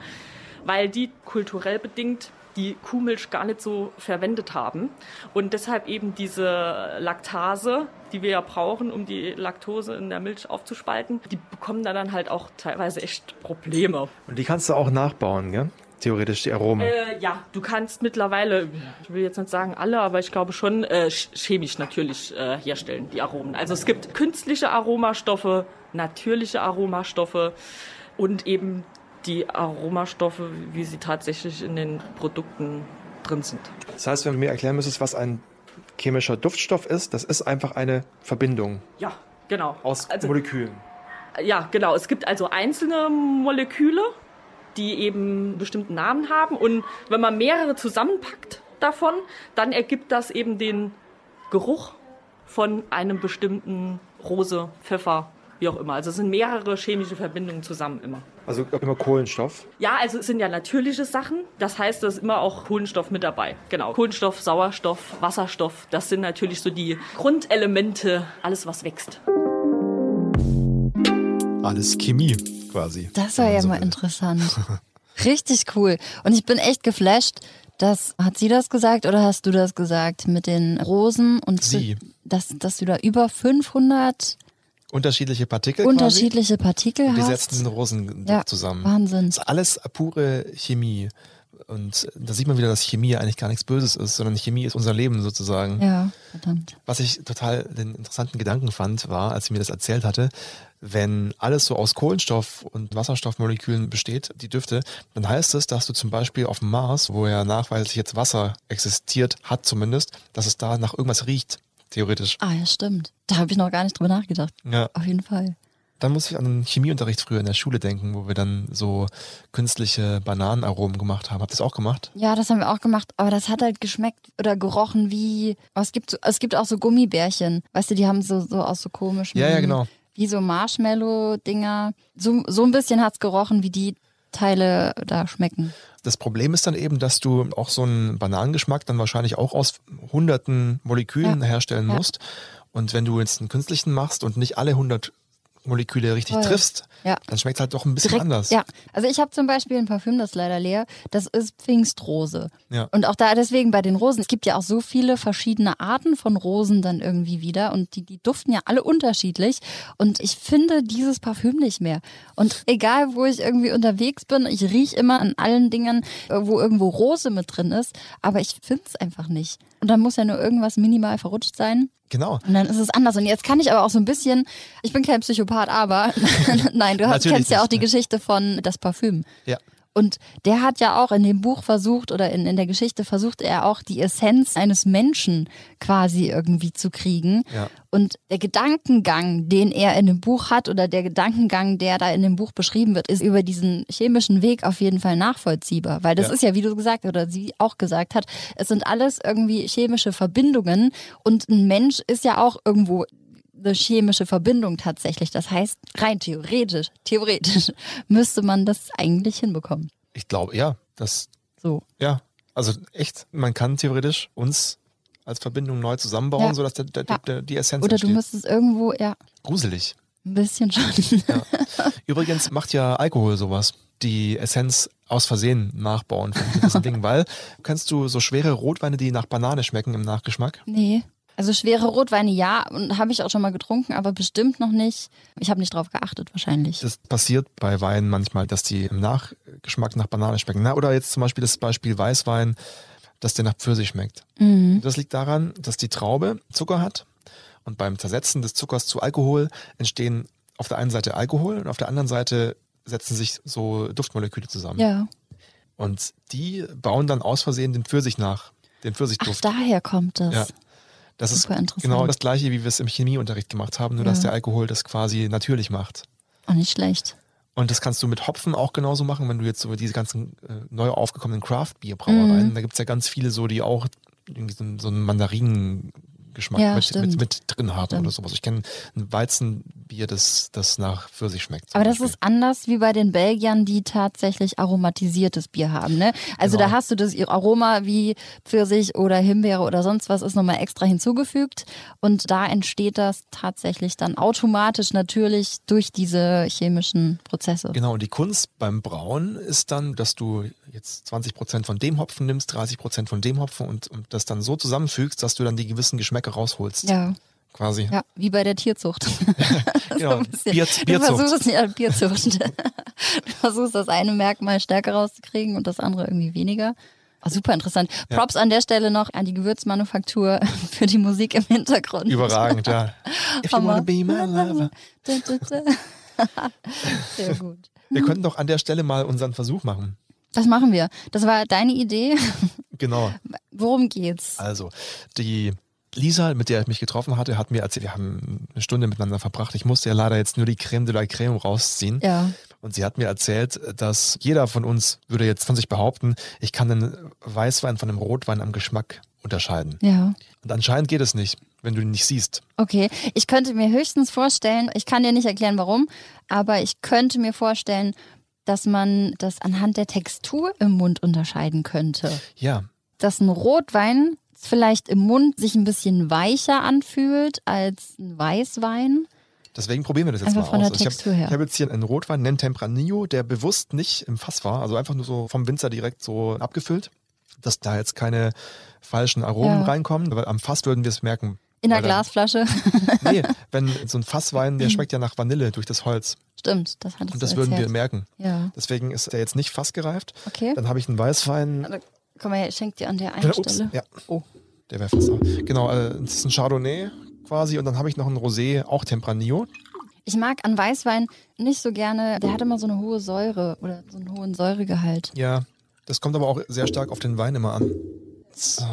D: weil die kulturell bedingt die Kuhmilch gar nicht so verwendet haben und deshalb eben diese Laktase, die wir ja brauchen, um die Laktose in der Milch aufzuspalten, die bekommen da dann halt auch teilweise echt Probleme.
E: Und die kannst du auch nachbauen, gell? Theoretisch die Aromen.
D: Äh, ja, du kannst mittlerweile, ich will jetzt nicht sagen alle, aber ich glaube schon äh, ch- chemisch natürlich äh, herstellen, die Aromen. Also es gibt künstliche Aromastoffe, natürliche Aromastoffe und eben die Aromastoffe, wie sie tatsächlich in den Produkten drin sind.
E: Das heißt, wenn du mir erklären müsstest, was ein chemischer Duftstoff ist, das ist einfach eine Verbindung
D: Ja, genau.
E: aus
D: also,
E: Molekülen.
D: Ja, genau. Es gibt also einzelne Moleküle, die eben einen bestimmten Namen haben. Und wenn man mehrere zusammenpackt davon, dann ergibt das eben den Geruch von einem bestimmten Rose, Pfeffer, wie auch immer. Also es sind mehrere chemische Verbindungen zusammen immer.
E: Also immer Kohlenstoff.
D: Ja, also es sind ja natürliche Sachen. Das heißt, da ist immer auch Kohlenstoff mit dabei. Genau. Kohlenstoff, Sauerstoff, Wasserstoff. Das sind natürlich so die Grundelemente, alles was wächst.
A: Alles Chemie quasi.
C: Das war ja
A: so
C: mal
A: will.
C: interessant. Richtig cool. Und ich bin echt geflasht. Das, hat sie das gesagt oder hast du das gesagt mit den Rosen und
A: Sie.
C: dass, dass du da über 500
A: Unterschiedliche Partikel
C: unterschiedliche Partikel
A: quasi. Und die
C: hast.
A: setzen Rosenduft
C: Ja,
A: zusammen.
C: Wahnsinn.
A: Das ist alles pure Chemie. Und da sieht man wieder, dass Chemie eigentlich gar nichts Böses ist, sondern Chemie ist unser Leben sozusagen.
C: Ja, verdammt.
A: Was ich total den interessanten Gedanken fand, war, als sie mir das erzählt hatte, wenn alles so aus Kohlenstoff und Wasserstoffmolekülen besteht, die Düfte, dann heißt es, dass du zum Beispiel auf dem Mars, wo ja nachweislich jetzt Wasser existiert, hat zumindest, dass es da nach irgendwas riecht, theoretisch.
C: Ah, ja, stimmt. Da habe ich noch gar nicht drüber nachgedacht.
A: Ja.
C: Auf jeden Fall.
A: Dann muss ich an den Chemieunterricht früher in der Schule denken, wo wir dann so künstliche Bananenaromen gemacht haben. Habt ihr das auch gemacht?
C: Ja, das haben wir auch gemacht, aber das hat halt geschmeckt oder gerochen wie. oh, Es gibt, es gibt auch so Gummibärchen. Weißt du, die haben so, so aus so komischen.
A: Ja, ja, genau.
C: Wie so Marshmallow-Dinger. So, so ein bisschen hat's gerochen, wie die Teile da schmecken.
A: Das Problem ist dann eben, dass du auch so einen Bananengeschmack dann wahrscheinlich auch aus hunderten Molekülen
C: Ja.
A: herstellen
C: Ja.
A: musst. Und wenn du jetzt einen künstlichen machst und nicht alle hundert Moleküle richtig
C: Voll.
A: triffst,
C: Ja.
A: dann schmeckt es halt doch ein bisschen
C: Direkt,
A: anders.
C: Ja, also ich habe zum Beispiel ein Parfüm, das ist leider leer. Das ist Pfingstrose.
A: Ja.
C: Und auch da deswegen bei den Rosen, es gibt ja auch so viele verschiedene Arten von Rosen dann irgendwie wieder und die, die duften ja alle unterschiedlich. Und ich finde dieses Parfüm nicht mehr. Und egal, wo ich irgendwie unterwegs bin, ich rieche immer an allen Dingen, äh, wo irgendwo Rose mit drin ist, aber ich finde es einfach nicht. Und dann muss ja nur irgendwas minimal verrutscht sein.
A: Genau.
C: Und dann ist es anders. Und jetzt kann ich aber auch so ein bisschen, ich bin kein Psychopath, aber nein, du hast, kennst ja auch die
A: ne?
C: Geschichte von das Parfüm.
A: Ja.
C: Und der hat ja auch in dem Buch versucht oder in, in der Geschichte versucht er auch die Essenz eines Menschen quasi irgendwie zu kriegen.
A: Ja.
C: Und der Gedankengang, den er in dem Buch hat oder der Gedankengang, der da in dem Buch beschrieben wird, ist über diesen chemischen Weg auf jeden Fall nachvollziehbar. Weil das
A: Ja.
C: ist ja, wie du gesagt oder sie auch gesagt hat, es sind alles irgendwie chemische Verbindungen und ein Mensch ist ja auch irgendwo eine chemische Verbindung tatsächlich. Das heißt, rein theoretisch, theoretisch müsste man das eigentlich hinbekommen.
A: Ich glaube, ja, das,
C: So.
A: ja, also echt, man kann theoretisch uns als Verbindung neu zusammenbauen,
C: Ja.
A: sodass der, der,
C: Ja.
A: der, die Essenz
C: Oder du
A: entsteht.
C: müsstest irgendwo, ja,
A: Gruselig.
C: ein bisschen schon.
A: Übrigens macht ja Alkohol sowas. Die Essenz aus Versehen nachbauen von gewissen Dingen, weil kennst du so schwere Rotweine, die nach Banane schmecken im Nachgeschmack?
C: Nee. Also schwere Rotweine ja, und habe ich auch schon mal getrunken, aber bestimmt noch nicht. Ich habe nicht drauf geachtet wahrscheinlich.
A: Das passiert bei Weinen manchmal, dass die im Nachgeschmack nach Banane schmecken. Na, oder jetzt zum Beispiel das Beispiel Weißwein, dass der nach Pfirsich schmeckt.
C: Mhm.
A: Das liegt daran, dass die Traube Zucker hat und beim Zersetzen des Zuckers zu Alkohol entstehen auf der einen Seite Alkohol und auf der anderen Seite setzen sich so Duftmoleküle zusammen.
C: Ja.
A: Und die bauen dann aus Versehen den Pfirsich nach, den
C: Ach,
A: Pfirsichduft.
C: daher kommt das.
A: Ja. Das ist genau das gleiche, wie wir es im Chemieunterricht gemacht haben, nur
C: Ja.
A: dass der Alkohol das quasi natürlich macht.
C: Auch nicht schlecht.
A: Und das kannst du mit Hopfen auch genauso machen, wenn du jetzt so diese ganzen äh, neu aufgekommenen Craft-Bier-Brauereien,
C: Mhm.
A: da gibt's ja ganz viele so, die auch irgendwie so, so einen Mandarinengeschmack
C: Ja,
A: mit, mit, mit drin haben
C: Stimmt.
A: oder sowas. Ich kenne ein Weizenbier, das, das nach Pfirsich schmeckt.
C: Aber das
A: Beispiel.
C: ist anders wie bei den Belgiern, die tatsächlich aromatisiertes Bier haben. Ne? Also
A: Genau.
C: da hast du das Aroma wie Pfirsich oder Himbeere oder sonst was ist nochmal extra hinzugefügt. Und da entsteht das tatsächlich dann automatisch natürlich durch diese chemischen Prozesse.
A: Genau, und die Kunst beim Brauen ist dann, dass du jetzt 20% von dem Hopfen nimmst, 30% von dem Hopfen und, und das dann so zusammenfügst, dass du dann die gewissen Geschmäcker rausholst.
C: Ja,
A: Quasi.
C: ja, wie bei der Tierzucht.
A: Genau.
C: bisschen.
A: Bier,
C: Du
A: Bierzucht.
C: versuchst ja Bierzucht. du versuchst das eine Merkmal stärker rauszukriegen und das andere irgendwie weniger. Oh, super interessant.
A: Ja.
C: Props an der Stelle noch an die Gewürzmanufaktur für die Musik im Hintergrund.
A: Überragend, ja. If you wanna be my lover.
C: Sehr gut.
A: Wir könnten doch an der Stelle mal unseren Versuch machen.
C: Das machen wir. Das war deine Idee.
A: Genau.
C: Worum geht's?
A: Also, die Lisa, mit der ich mich getroffen hatte, hat mir erzählt, wir haben eine Stunde miteinander verbracht. Ich musste ja leider jetzt nur die Creme de la Creme rausziehen.
C: Ja.
A: Und sie hat mir erzählt, dass jeder von uns würde jetzt von sich behaupten, ich kann einen Weißwein von einem Rotwein am Geschmack unterscheiden.
C: Ja.
A: Und anscheinend geht es nicht, wenn du ihn nicht siehst.
C: Okay, ich könnte mir höchstens vorstellen, ich kann dir nicht erklären warum, aber ich könnte mir vorstellen, dass man das anhand der Textur im Mund unterscheiden könnte.
A: Ja,
C: Dass ein Rotwein vielleicht im Mund sich ein bisschen weicher anfühlt als ein Weißwein.
A: deswegen probieren wir das jetzt
C: Einfach
A: mal
C: von der
A: aus. Also
C: Textur
A: ich habe hab jetzt hier einen Rotwein, nennen Tempranillo, der bewusst nicht im Fass war, also einfach nur so vom Winzer direkt so abgefüllt, dass da jetzt keine falschen Aromen
C: Ja.
A: reinkommen, weil am Fass würden wir es merken.
C: In der
A: dann-
C: Glasflasche.
A: Nee, wenn so ein Fasswein, der schmeckt ja nach Vanille durch das Holz.
C: Stimmt, das hattest
A: Und das würden wir merken.
C: Ja.
A: Deswegen ist der jetzt nicht fassgereift.
C: Okay.
A: Dann habe ich einen Weißwein.
C: Komm mal her, ich schenk dir an der einen
A: Genau, ups,
C: Stelle.
A: ja.
C: Oh.
A: Der wäre fast. Genau, äh, das ist ein Chardonnay quasi. Und dann habe ich noch einen Rosé, auch Tempranillo.
C: Ich mag an Weißwein nicht so gerne, der hat immer so eine hohe Säure oder so einen hohen Säuregehalt.
A: Ja, das kommt aber auch sehr stark auf den Wein immer an. So.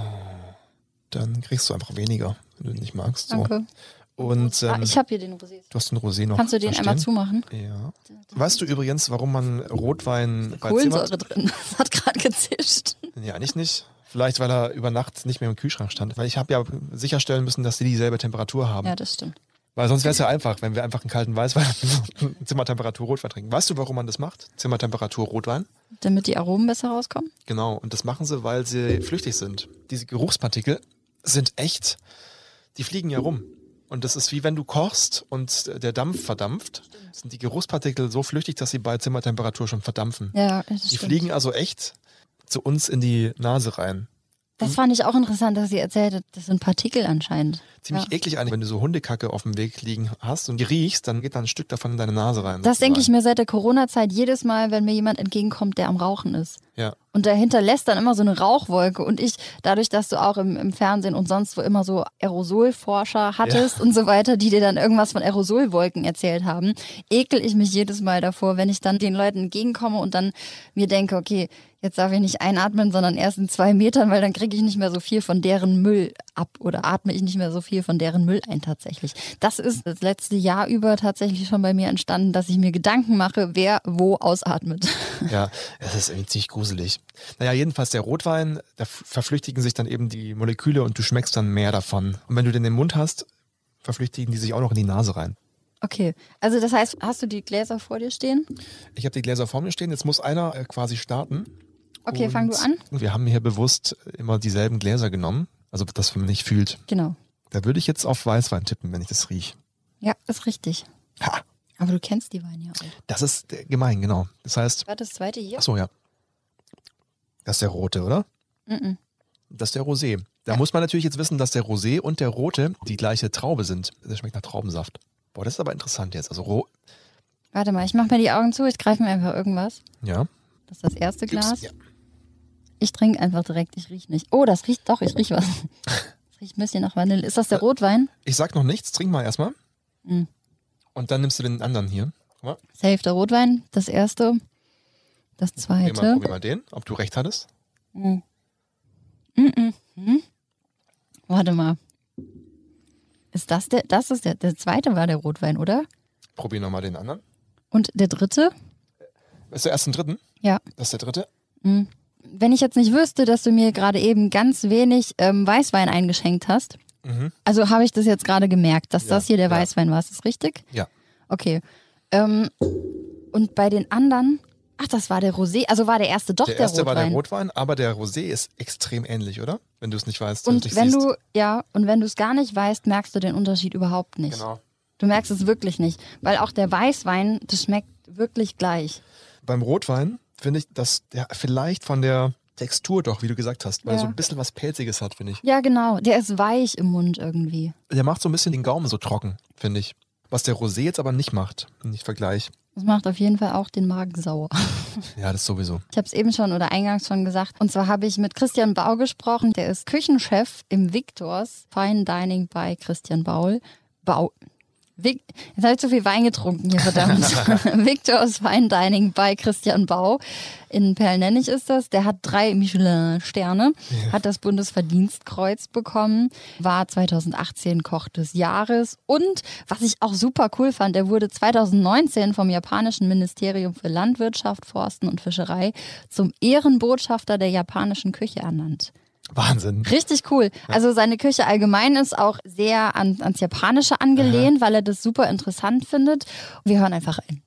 A: Dann kriegst du einfach weniger, wenn du den nicht magst. So.
C: Danke.
A: Und ähm,
C: ah, ich habe hier den Rosé.
A: du hast den Rosé noch.
C: Kannst du den einmal zumachen?
A: Ja. Weißt du übrigens, warum man Rotwein bei
C: Kohlensäure
A: Zimmer...
C: drin. Das hat gerade gezischt.
A: Ja, eigentlich nicht. Vielleicht, weil er über Nacht nicht mehr im Kühlschrank stand. Weil ich habe ja sicherstellen müssen, dass die dieselbe Temperatur haben.
C: Ja, das stimmt.
A: Weil sonst wäre es ja einfach, wenn wir einfach einen kalten Weißwein Zimmertemperatur Rotwein trinken. Weißt du, warum man das macht? Zimmertemperatur Rotwein?
C: Damit die Aromen besser rauskommen?
A: Genau. Und das machen sie, weil sie flüchtig sind. Diese Geruchspartikel sind echt, die fliegen ja rum. Und das ist wie wenn du kochst und der Dampf verdampft, sind die Geruchspartikel so flüchtig, dass sie bei Zimmertemperatur schon verdampfen.
C: Ja, das
A: Die
C: stimmt.
A: fliegen also echt zu uns in die Nase rein.
C: Das fand ich auch interessant, dass sie erzählt hat, das sind Partikel anscheinend.
A: Ziemlich
C: Ja.
A: eklig eigentlich, wenn du so Hundekacke auf dem Weg liegen hast und die riechst, dann geht da ein Stück davon in deine Nase rein.
C: Das denke ich mir seit der Corona-Zeit jedes Mal, wenn mir jemand entgegenkommt, der am Rauchen ist.
A: Ja.
C: Und der hinterlässt dann immer so eine Rauchwolke. Und ich, dadurch, dass du auch im, im Fernsehen und sonst wo immer so Aerosolforscher hattest und so weiter, die dir dann irgendwas von Aerosolwolken erzählt haben, ekel ich mich jedes Mal davor, wenn ich dann den Leuten entgegenkomme und dann mir denke, okay, jetzt darf ich nicht einatmen, sondern erst in zwei Metern, weil dann kriege ich nicht mehr so viel von deren Müll ab oder atme ich nicht mehr so viel von deren Müll ein tatsächlich. Das ist das letzte Jahr über tatsächlich schon bei mir entstanden, dass ich mir Gedanken mache, wer wo ausatmet.
A: Ja, es ist irgendwie ziemlich gruselig. Naja, jedenfalls der Rotwein, da verflüchtigen sich dann eben die Moleküle und du schmeckst dann mehr davon. Und wenn du den im Mund hast, verflüchtigen die sich auch noch in die Nase rein.
C: Okay, also das heißt, hast du die Gläser vor dir stehen?
A: Ich habe die Gläser vor mir stehen, jetzt muss einer äh, quasi starten.
C: Okay,
A: Und
C: fang du an.
A: Wir haben hier bewusst immer dieselben Gläser genommen, also dass man nicht fühlt.
C: Genau.
A: Da würde ich jetzt auf Weißwein tippen, wenn ich das rieche.
C: Ja, ist richtig.
A: Ha,
C: Aber du kennst die Weine ja auch.
A: das ist äh, gemein, genau. Das heißt,
C: War das zweite hier?
A: ach so, ja. Das ist der rote, oder?
C: Mhm.
A: Das ist der Rosé. Da muss man natürlich jetzt wissen, dass der Rosé und der rote die gleiche Traube sind. Das schmeckt nach Traubensaft. Boah, das ist aber interessant jetzt. Also, ro
C: Warte mal, ich mach mir die Augen zu, ich greife mir einfach irgendwas.
A: ja.
C: Das ist das erste Glas.
A: Ja.
C: Ich trinke einfach direkt, ich riech nicht. Oh, das riecht doch, ich riech was. Das riecht ein bisschen nach Vanille. Ist das der Rotwein?
A: Ich sag noch nichts, trink mal erstmal.
C: Mhm.
A: Und dann nimmst du den anderen hier. Guck mal,
C: Safe der Rotwein, das erste. Das
A: probier mal,
C: zweite.
A: probier mal den, ob du recht hattest.
C: Mhm. Mhm. Mhm. Warte mal. Ist das der, das ist der, der zweite war der Rotwein, oder?
A: Probier nochmal den anderen.
C: Und der dritte?
A: Ist der erste und dritten?
C: Ja.
A: Das ist der dritte?
C: Mhm. Wenn ich jetzt nicht wüsste, dass du mir gerade eben ganz wenig ähm, Weißwein eingeschenkt hast,
A: Mhm.
C: also habe ich das jetzt gerade gemerkt, dass
A: Ja,
C: das hier der
A: ja.
C: Weißwein war. Ist das richtig?
A: Ja.
C: Okay. Ähm, und bei den anderen, ach, das war der Rosé, also war der erste doch
A: der
C: der,
A: erste war der Rotwein, aber der Rosé ist extrem ähnlich, oder? Wenn du es nicht weißt.
C: und wenn
A: siehst.
C: du, ja, und wenn du es gar nicht weißt, merkst du den Unterschied überhaupt nicht.
A: Genau.
C: Du merkst es wirklich nicht, weil auch der Weißwein, das schmeckt wirklich gleich.
A: Beim Rotwein finde ich, dass der vielleicht von der Textur doch, wie du gesagt hast, weil er
C: Ja.
A: so ein bisschen was Pelziges hat, finde ich.
C: Ja, genau, der ist weich im Mund irgendwie.
A: Der macht so ein bisschen den Gaumen so trocken, finde ich. Was der Rosé jetzt aber nicht macht, wenn ich vergleiche.
C: Das macht auf jeden Fall auch den Magen sauer.
A: Ja, das sowieso.
C: Ich habe es eben schon oder eingangs schon gesagt. Und zwar habe ich mit Christian Bau gesprochen. Der ist Küchenchef im Victors Fine Dining bei Christian Baul. Bau. Vic Jetzt habe ich zu viel Wein getrunken hier, verdammt. Victors Fine Dining bei Christian Bau. In Perlnennig ist das. Der hat drei Michelin-Sterne, hat das Bundesverdienstkreuz bekommen, war 2018 Koch des Jahres und was ich auch super cool fand, er wurde 2019 vom japanischen Ministerium für Landwirtschaft, Forsten und Fischerei zum Ehrenbotschafter der japanischen Küche ernannt.
A: Wahnsinn.
C: Richtig cool. Also seine Küche allgemein ist auch sehr an, ans Japanische angelehnt, weil er das super interessant findet. Wir hören einfach ein.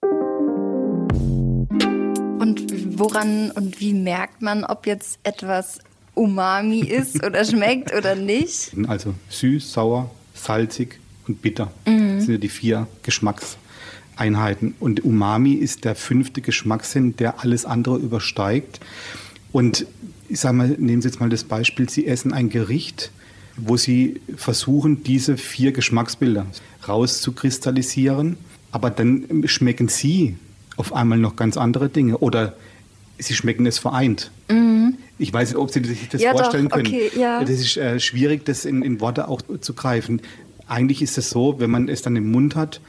C: Und woran und wie merkt man, ob jetzt etwas Umami ist oder schmeckt oder nicht?
F: Also süß, sauer, salzig und bitter. Das sind ja die vier Geschmackseinheiten. Und Umami ist der fünfte Geschmackssinn, der alles andere übersteigt. Und ich sage mal, nehmen Sie jetzt mal das Beispiel, Sie essen ein Gericht wo sie versuchen, diese vier Geschmacksbilder rauszukristallisieren. Aber dann schmecken sie auf einmal noch ganz andere Dinge oder sie schmecken es vereint. Ich weiß nicht, ob Sie sich das
C: Mhm. Ja, doch,
F: vorstellen können.
C: okay, ja.
F: Das ist äh, schwierig, das in, in Worte auch zu greifen. Eigentlich ist es so, wenn man es dann im Mund hat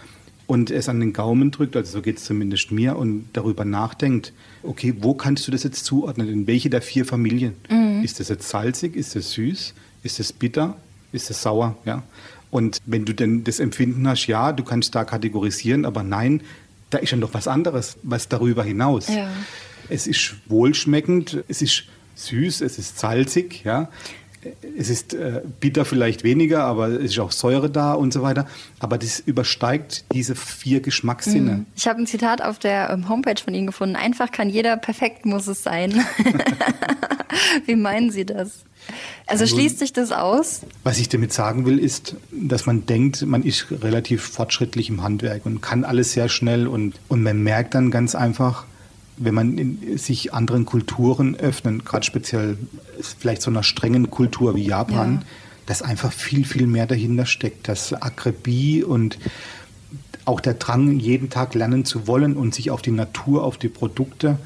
F: und es an den Gaumen drückt, also so geht es zumindest mir, und darüber nachdenkt, okay, wo kannst du das jetzt zuordnen? In welche der vier Familien?
C: Mhm.
F: Ist das jetzt salzig? Ist das süß? Ist das bitter? Ist das sauer? Ja. Und wenn du denn das Empfinden hast, ja, du kannst da kategorisieren, aber nein, da ist ja noch was anderes, was darüber hinaus.
C: Ja.
F: Es ist wohlschmeckend, es ist süß, es ist salzig, ja. Es ist äh, bitter vielleicht weniger, aber es ist auch Säure da und so weiter. Aber das übersteigt diese vier Geschmackssinne.
C: Ich habe ein Zitat auf der ähm, Homepage von Ihnen gefunden. Einfach kann jeder, perfekt muss es sein. Wie meinen Sie das? Also schließt sich das aus?
F: Was ich damit sagen will, ist, dass man denkt, man ist relativ fortschrittlich im Handwerk und kann alles sehr schnell und, und man merkt dann ganz einfach, wenn man in, sich anderen Kulturen öffnet, gerade speziell vielleicht so einer strengen Kultur wie Japan,
C: Ja.
F: dass einfach viel, viel mehr dahinter steckt. Das Akribie und auch der Drang, jeden Tag lernen zu wollen und sich auf die Natur, auf die Produkte,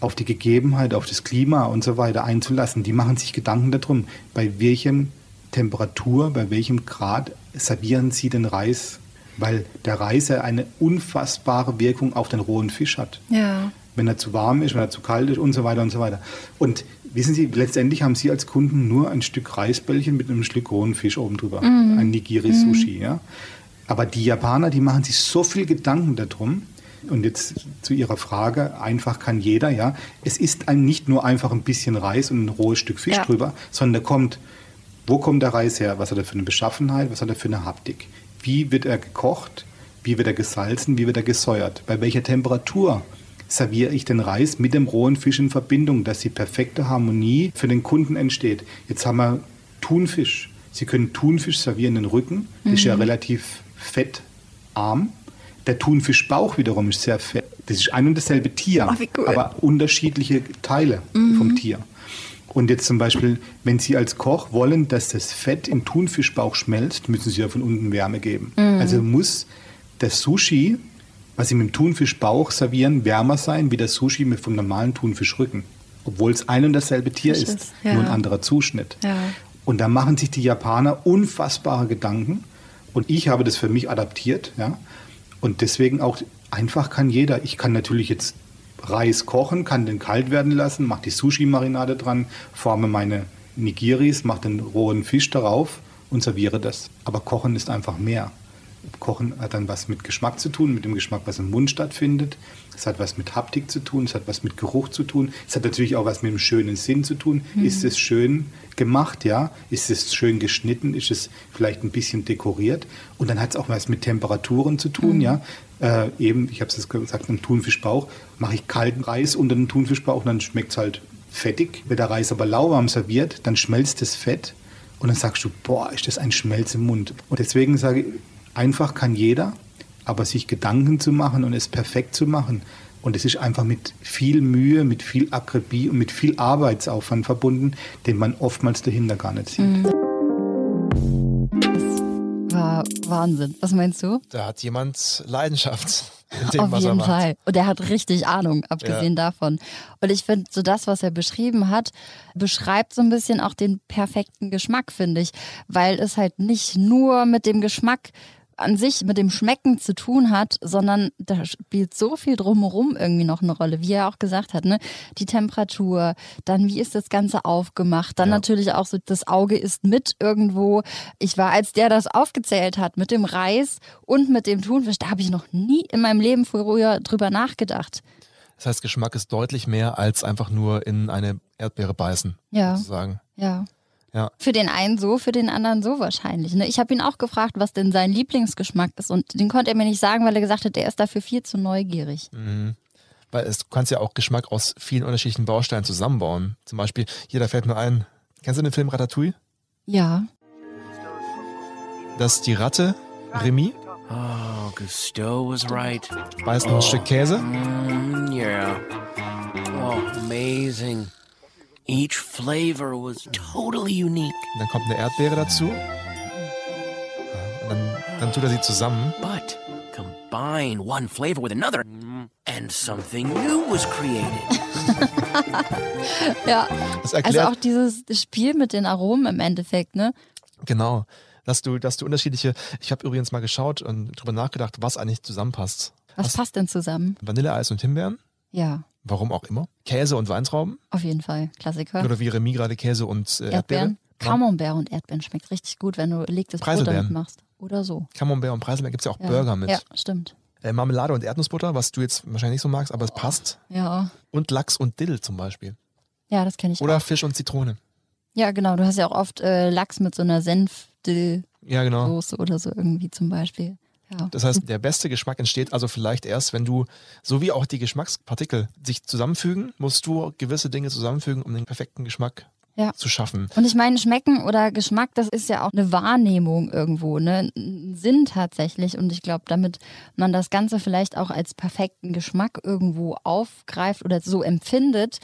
F: auf die Gegebenheit, auf das Klima und so weiter einzulassen. Die machen sich Gedanken darum, bei welchen Temperatur, bei welchem Grad servieren sie den Reis, weil der Reis ja eine unfassbare Wirkung auf den rohen Fisch hat
C: Ja.
F: Wenn er zu warm ist, wenn er zu kalt ist und so weiter und so weiter. Und wissen Sie, letztendlich haben Sie als Kunden nur ein Stück Reisbällchen mit einem Stück rohen Fisch oben drüber, ein Nigiri-Sushi. Ja? Aber die Japaner, die machen sich so viel Gedanken darum. Und jetzt zu Ihrer Frage, einfach kann jeder, ja. Es ist ein, nicht nur einfach ein bisschen Reis und ein rohes Stück Fisch
C: Ja.
F: drüber, sondern da kommt, wo kommt der Reis her? Was hat er für eine Beschaffenheit? Was hat er für eine Haptik? Wie wird er gekocht? Wie wird er gesalzen? Wie wird er gesäuert? Bei welcher Temperatur serviere ich den Reis mit dem rohen Fisch in Verbindung, dass die perfekte Harmonie für den Kunden entsteht. Jetzt haben wir Thunfisch. Sie können Thunfisch servieren, den Rücken. Das ist ja relativ fettarm. Der Thunfischbauch wiederum ist sehr fett. Das ist ein und dasselbe Tier,
C: Oh, cool.
F: aber unterschiedliche Teile vom Tier. Und jetzt zum Beispiel, wenn Sie als Koch wollen, dass das Fett im Thunfischbauch schmelzt, müssen Sie ja von unten Wärme geben. Also muss das Sushi, was Sie mit dem Thunfischbauch servieren, wärmer sein wie das Sushi mit vom normalen Thunfischrücken. Obwohl es ein und dasselbe Tier
C: Fisch
F: ist,
C: ist, ja.
F: nur ein anderer Zuschnitt.
C: Ja.
F: Und da machen sich die Japaner unfassbare Gedanken. Und ich habe das für mich adaptiert. Ja? Und deswegen auch einfach kann jeder. Ich kann natürlich jetzt Reis kochen, kann den kalt werden lassen, mache die Sushi-Marinade dran, forme meine Nigiris, mache den rohen Fisch darauf und serviere das. Aber Kochen ist einfach mehr. Kochen hat dann was mit Geschmack zu tun, mit dem Geschmack, was im Mund stattfindet. Es hat was mit Haptik zu tun, es hat was mit Geruch zu tun. Es hat natürlich auch was mit dem schönen Sinn zu tun. Ist es schön gemacht, ja? Ist es schön geschnitten? Ist es vielleicht ein bisschen dekoriert? Und dann hat es auch was mit Temperaturen zu tun, ja? Äh, eben, ich habe es gesagt, einen Thunfischbauch. Mache ich kalten Reis unter den Thunfischbauch, dann schmeckt es halt fettig. Wird der Reis aber lauwarm serviert, dann schmelzt das Fett und dann sagst du, boah, ist das ein Schmelz im Mund. Und deswegen sage ich, einfach kann jeder, aber sich Gedanken zu machen und es perfekt zu machen. Und es ist einfach mit viel Mühe, mit viel Akribie und mit viel Arbeitsaufwand verbunden, den man oftmals dahinter gar nicht sieht.
C: War Wahnsinn. Was meinst du?
A: Da hat jemand Leidenschaft in dem,
C: Auf
A: was er
C: jeden
A: macht.
C: Fall. Und er hat richtig Ahnung, abgesehen davon. Und ich finde, so das, was er beschrieben hat, beschreibt so ein bisschen auch den perfekten Geschmack, finde ich. Weil es halt nicht nur mit dem Geschmack an sich, mit dem Schmecken zu tun hat, sondern da spielt so viel drumherum irgendwie noch eine Rolle, wie er auch gesagt hat, ne? Die Temperatur, dann wie ist das Ganze aufgemacht, dann
A: Ja.
C: natürlich auch so, das Auge ist mit irgendwo. Ich war, als der das aufgezählt hat, mit dem Reis und mit dem Thunfisch, da habe ich noch nie in meinem Leben früher drüber nachgedacht.
A: Das heißt, Geschmack ist deutlich mehr als einfach nur in eine Erdbeere beißen,
C: Ja.
A: sozusagen.
C: Ja.
A: Ja.
C: Für den einen so, für den anderen so wahrscheinlich. Ne? Ich habe ihn auch gefragt, was denn sein Lieblingsgeschmack ist. Und den konnte er mir nicht sagen, weil er gesagt hat, er ist dafür viel zu neugierig.
A: Mhm. Weil es, du kannst ja auch Geschmack aus vielen unterschiedlichen Bausteinen zusammenbauen. Zum Beispiel, hier, da fällt mir ein, kennst du den Film Ratatouille?
C: Ja.
A: Das ist die Ratte, Remy,
G: Oh, Gusteau was right.
A: beißt noch ein Stück Käse.
G: Mm, yeah. Oh, amazing. Each flavor was totally unique,
A: Und dann kommt eine Erdbeere dazu. Und dann, dann tut er sie zusammen.
G: but combine one flavor with another, and something new was created.
C: Ja,
A: Das
C: also auch dieses Spiel mit den Aromen im Endeffekt, ne?
A: genau, dass du, dass du unterschiedliche, ich habe übrigens mal geschaut und drüber nachgedacht, was eigentlich zusammenpasst.
C: Was passt denn zusammen?
A: Vanilleeis und Himbeeren,
C: Ja,
A: warum auch immer. Käse und Weintrauben.
C: auf jeden Fall. Klassiker.
A: Oder wie Remy gerade Käse und äh, Erdbeere.
C: Erdbeeren. Camembert und Erdbeeren schmeckt richtig gut, wenn du belegtes Brot damit machst. Oder so.
A: Camembert und Preiselbeeren gibt es ja auch
C: Ja.
A: Burger mit.
C: Ja, stimmt.
A: Äh, Marmelade und Erdnussbutter, was du jetzt wahrscheinlich nicht so magst, aber es passt.
C: Ja,
A: Und Lachs und Dill zum Beispiel.
C: ja das kenne ich
A: Oder
C: auch.
A: Fisch und Zitrone.
C: Ja, genau. Du hast ja auch oft äh, Lachs mit so einer Senfsoße
A: Ja, genau.
C: oder so irgendwie zum Beispiel. Ja.
A: Das heißt, der beste Geschmack entsteht also vielleicht erst, wenn du, so wie auch die Geschmackspartikel sich zusammenfügen, musst du gewisse Dinge zusammenfügen, um den perfekten Geschmack
C: Ja.
A: zu schaffen.
C: Und ich meine, Schmecken oder Geschmack, das ist ja auch eine Wahrnehmung irgendwo, ne? Ein Sinn tatsächlich. Und ich glaube, damit man das Ganze vielleicht auch als perfekten Geschmack irgendwo aufgreift oder so empfindet,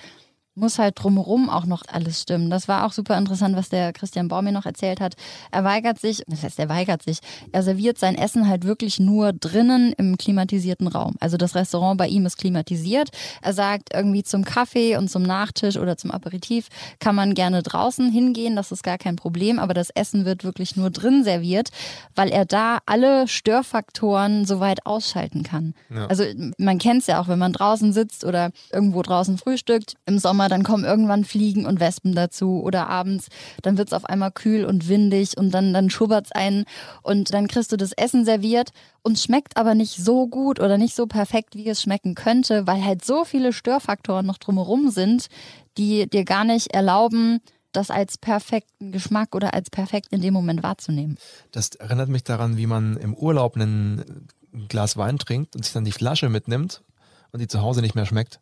C: muss halt drumherum auch noch alles stimmen. Das war auch super interessant, was der Christian Baum mir noch erzählt hat. Er weigert sich, das heißt, er weigert sich, er serviert sein Essen halt wirklich nur drinnen im klimatisierten Raum. Also das Restaurant bei ihm ist klimatisiert. Er sagt, irgendwie zum Kaffee und zum Nachtisch oder zum Aperitif kann man gerne draußen hingehen, das ist gar kein Problem, aber das Essen wird wirklich nur drin serviert, weil er da alle Störfaktoren soweit ausschalten kann.
A: Ja.
C: Also man kennt es ja auch, wenn man draußen sitzt oder irgendwo draußen frühstückt im Sommer, dann kommen irgendwann Fliegen und Wespen dazu oder abends, dann wird es auf einmal kühl und windig und dann, dann schubbert es ein und dann kriegst du das Essen serviert und schmeckt aber nicht so gut oder nicht so perfekt, wie es schmecken könnte, weil halt so viele Störfaktoren noch drumherum sind, die dir gar nicht erlauben, das als perfekten Geschmack oder als perfekt in dem Moment wahrzunehmen.
A: Das erinnert mich daran, wie man im Urlaub einen, ein Glas Wein trinkt und sich dann die Flasche mitnimmt und die zu Hause nicht mehr schmeckt.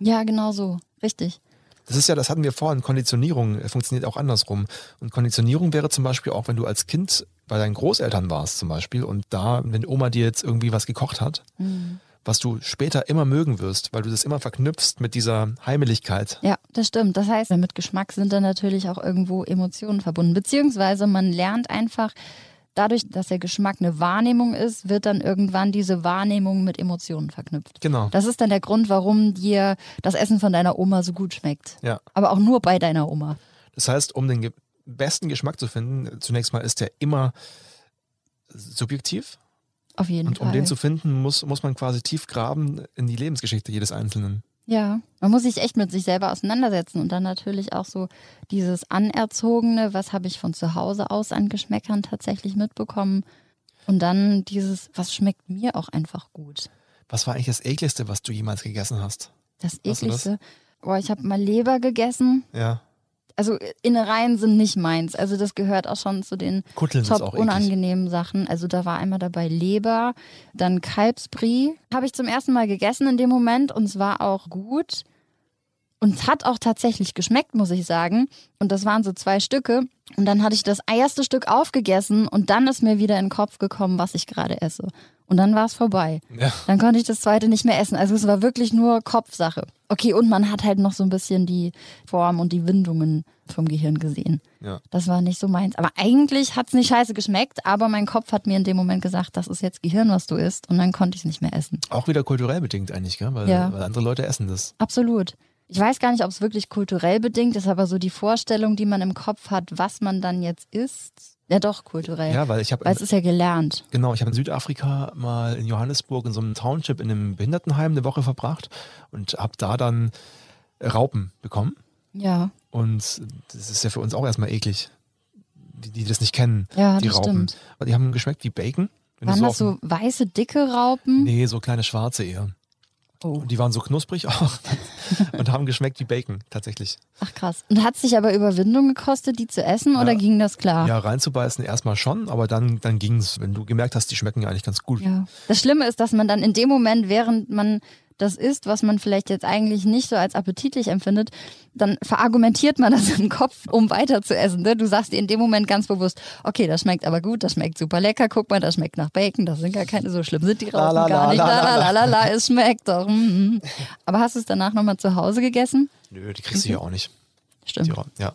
C: Ja, genau so. Richtig.
A: Das ist ja, das hatten wir vorhin, Konditionierung äh, funktioniert auch andersrum. Und Konditionierung wäre zum Beispiel auch, wenn du als Kind bei deinen Großeltern warst zum Beispiel und da, wenn Oma dir jetzt irgendwie was gekocht hat, was du später immer mögen wirst, weil du das immer verknüpfst mit dieser Heimeligkeit.
C: Ja, das stimmt. Das heißt, mit Geschmack sind dann natürlich auch irgendwo Emotionen verbunden. Beziehungsweise man lernt einfach, dadurch, dass der Geschmack eine Wahrnehmung ist, wird dann irgendwann diese Wahrnehmung mit Emotionen verknüpft.
A: Genau.
C: Das ist dann der Grund, warum dir das Essen von deiner Oma so gut schmeckt.
A: Ja.
C: Aber auch nur bei deiner Oma.
A: Das heißt, um den besten Geschmack zu finden, zunächst mal ist der immer subjektiv.
C: Auf jeden
A: Und
C: Fall.
A: um den zu finden, muss, muss man quasi tief graben in die Lebensgeschichte jedes Einzelnen.
C: Ja, man muss sich echt mit sich selber auseinandersetzen und dann natürlich auch so dieses Anerzogene, was habe ich von zu Hause aus an Geschmäckern tatsächlich mitbekommen und dann dieses, was schmeckt mir auch einfach gut.
A: Was war eigentlich das ekligste, was du jemals gegessen hast?
C: Das ekligste. Boah, ich habe mal Leber gegessen.
A: Ja.
C: Also Innereien sind nicht meins. Also das gehört auch schon zu den
A: Kutteln
C: top
A: eklig.
C: unangenehmen Sachen. Also da war einmal dabei Leber, dann Kalbsbrie. Habe ich zum ersten Mal gegessen in dem Moment und es war auch gut. Und es hat auch tatsächlich geschmeckt, muss ich sagen. Und das waren so zwei Stücke. Und dann hatte ich das erste Stück aufgegessen und dann ist mir wieder in den Kopf gekommen, was ich gerade esse. Und dann war es vorbei.
A: Ja.
C: Dann konnte ich das zweite nicht mehr essen. Also es war wirklich nur Kopfsache. Okay, und man hat halt noch so ein bisschen die Form und die Windungen vom Gehirn gesehen.
A: Ja.
C: Das war nicht so meins. Aber eigentlich hat es nicht scheiße geschmeckt, aber mein Kopf hat mir in dem Moment gesagt, das ist jetzt Gehirn, was du isst. Und dann konnte ich es nicht mehr essen.
A: Auch wieder kulturell bedingt eigentlich, gell? Weil,
C: Ja.
A: weil andere Leute essen das.
C: Absolut. Ich weiß gar nicht, ob es wirklich kulturell bedingt ist, aber so die Vorstellung, die man im Kopf hat, was man dann jetzt isst. Ja, doch, kulturell.
A: Ja, weil ich habe
C: Weil es ist ja gelernt.
A: Genau, ich habe in Südafrika mal in Johannesburg in so einem Township in einem Behindertenheim eine Woche verbracht und habe da dann Raupen bekommen.
C: Ja,
A: Und das ist ja für uns auch erstmal eklig, die, die das nicht kennen,
C: Ja,
A: die
C: das
A: Raupen.
C: stimmt.
A: Die haben geschmeckt wie Bacon. Wenn
C: waren das
A: auf
C: so weiße, dicke Raupen?
A: Nee, so kleine schwarze eher.
C: Oh.
A: Und die waren so knusprig auch und haben geschmeckt wie Bacon, tatsächlich.
C: Ach krass. Und hat es sich aber Überwindung gekostet, die zu essen oder
A: Ja.
C: ging das klar?
A: Ja, reinzubeißen erstmal schon, aber dann, dann ging es, wenn du gemerkt hast, die schmecken ja eigentlich ganz gut.
C: Ja. Das Schlimme ist, dass man dann in dem Moment, während man das isst, was man vielleicht jetzt eigentlich nicht so als appetitlich empfindet, dann verargumentiert man das im Kopf, um weiter zu essen. Ne? Du sagst dir in dem Moment ganz bewusst, okay, das schmeckt aber gut, das schmeckt super lecker, guck mal, das schmeckt nach Bacon, das sind gar keine, so schlimm sind die Raupen
A: la,
C: gar
A: la,
C: nicht.
A: la,
C: La,
A: la,
C: la, es schmeckt doch. mhm. Aber hast du es danach nochmal zu Hause gegessen?
A: Nö, die kriegst du ja auch nicht.
C: Stimmt.
A: Die Ja.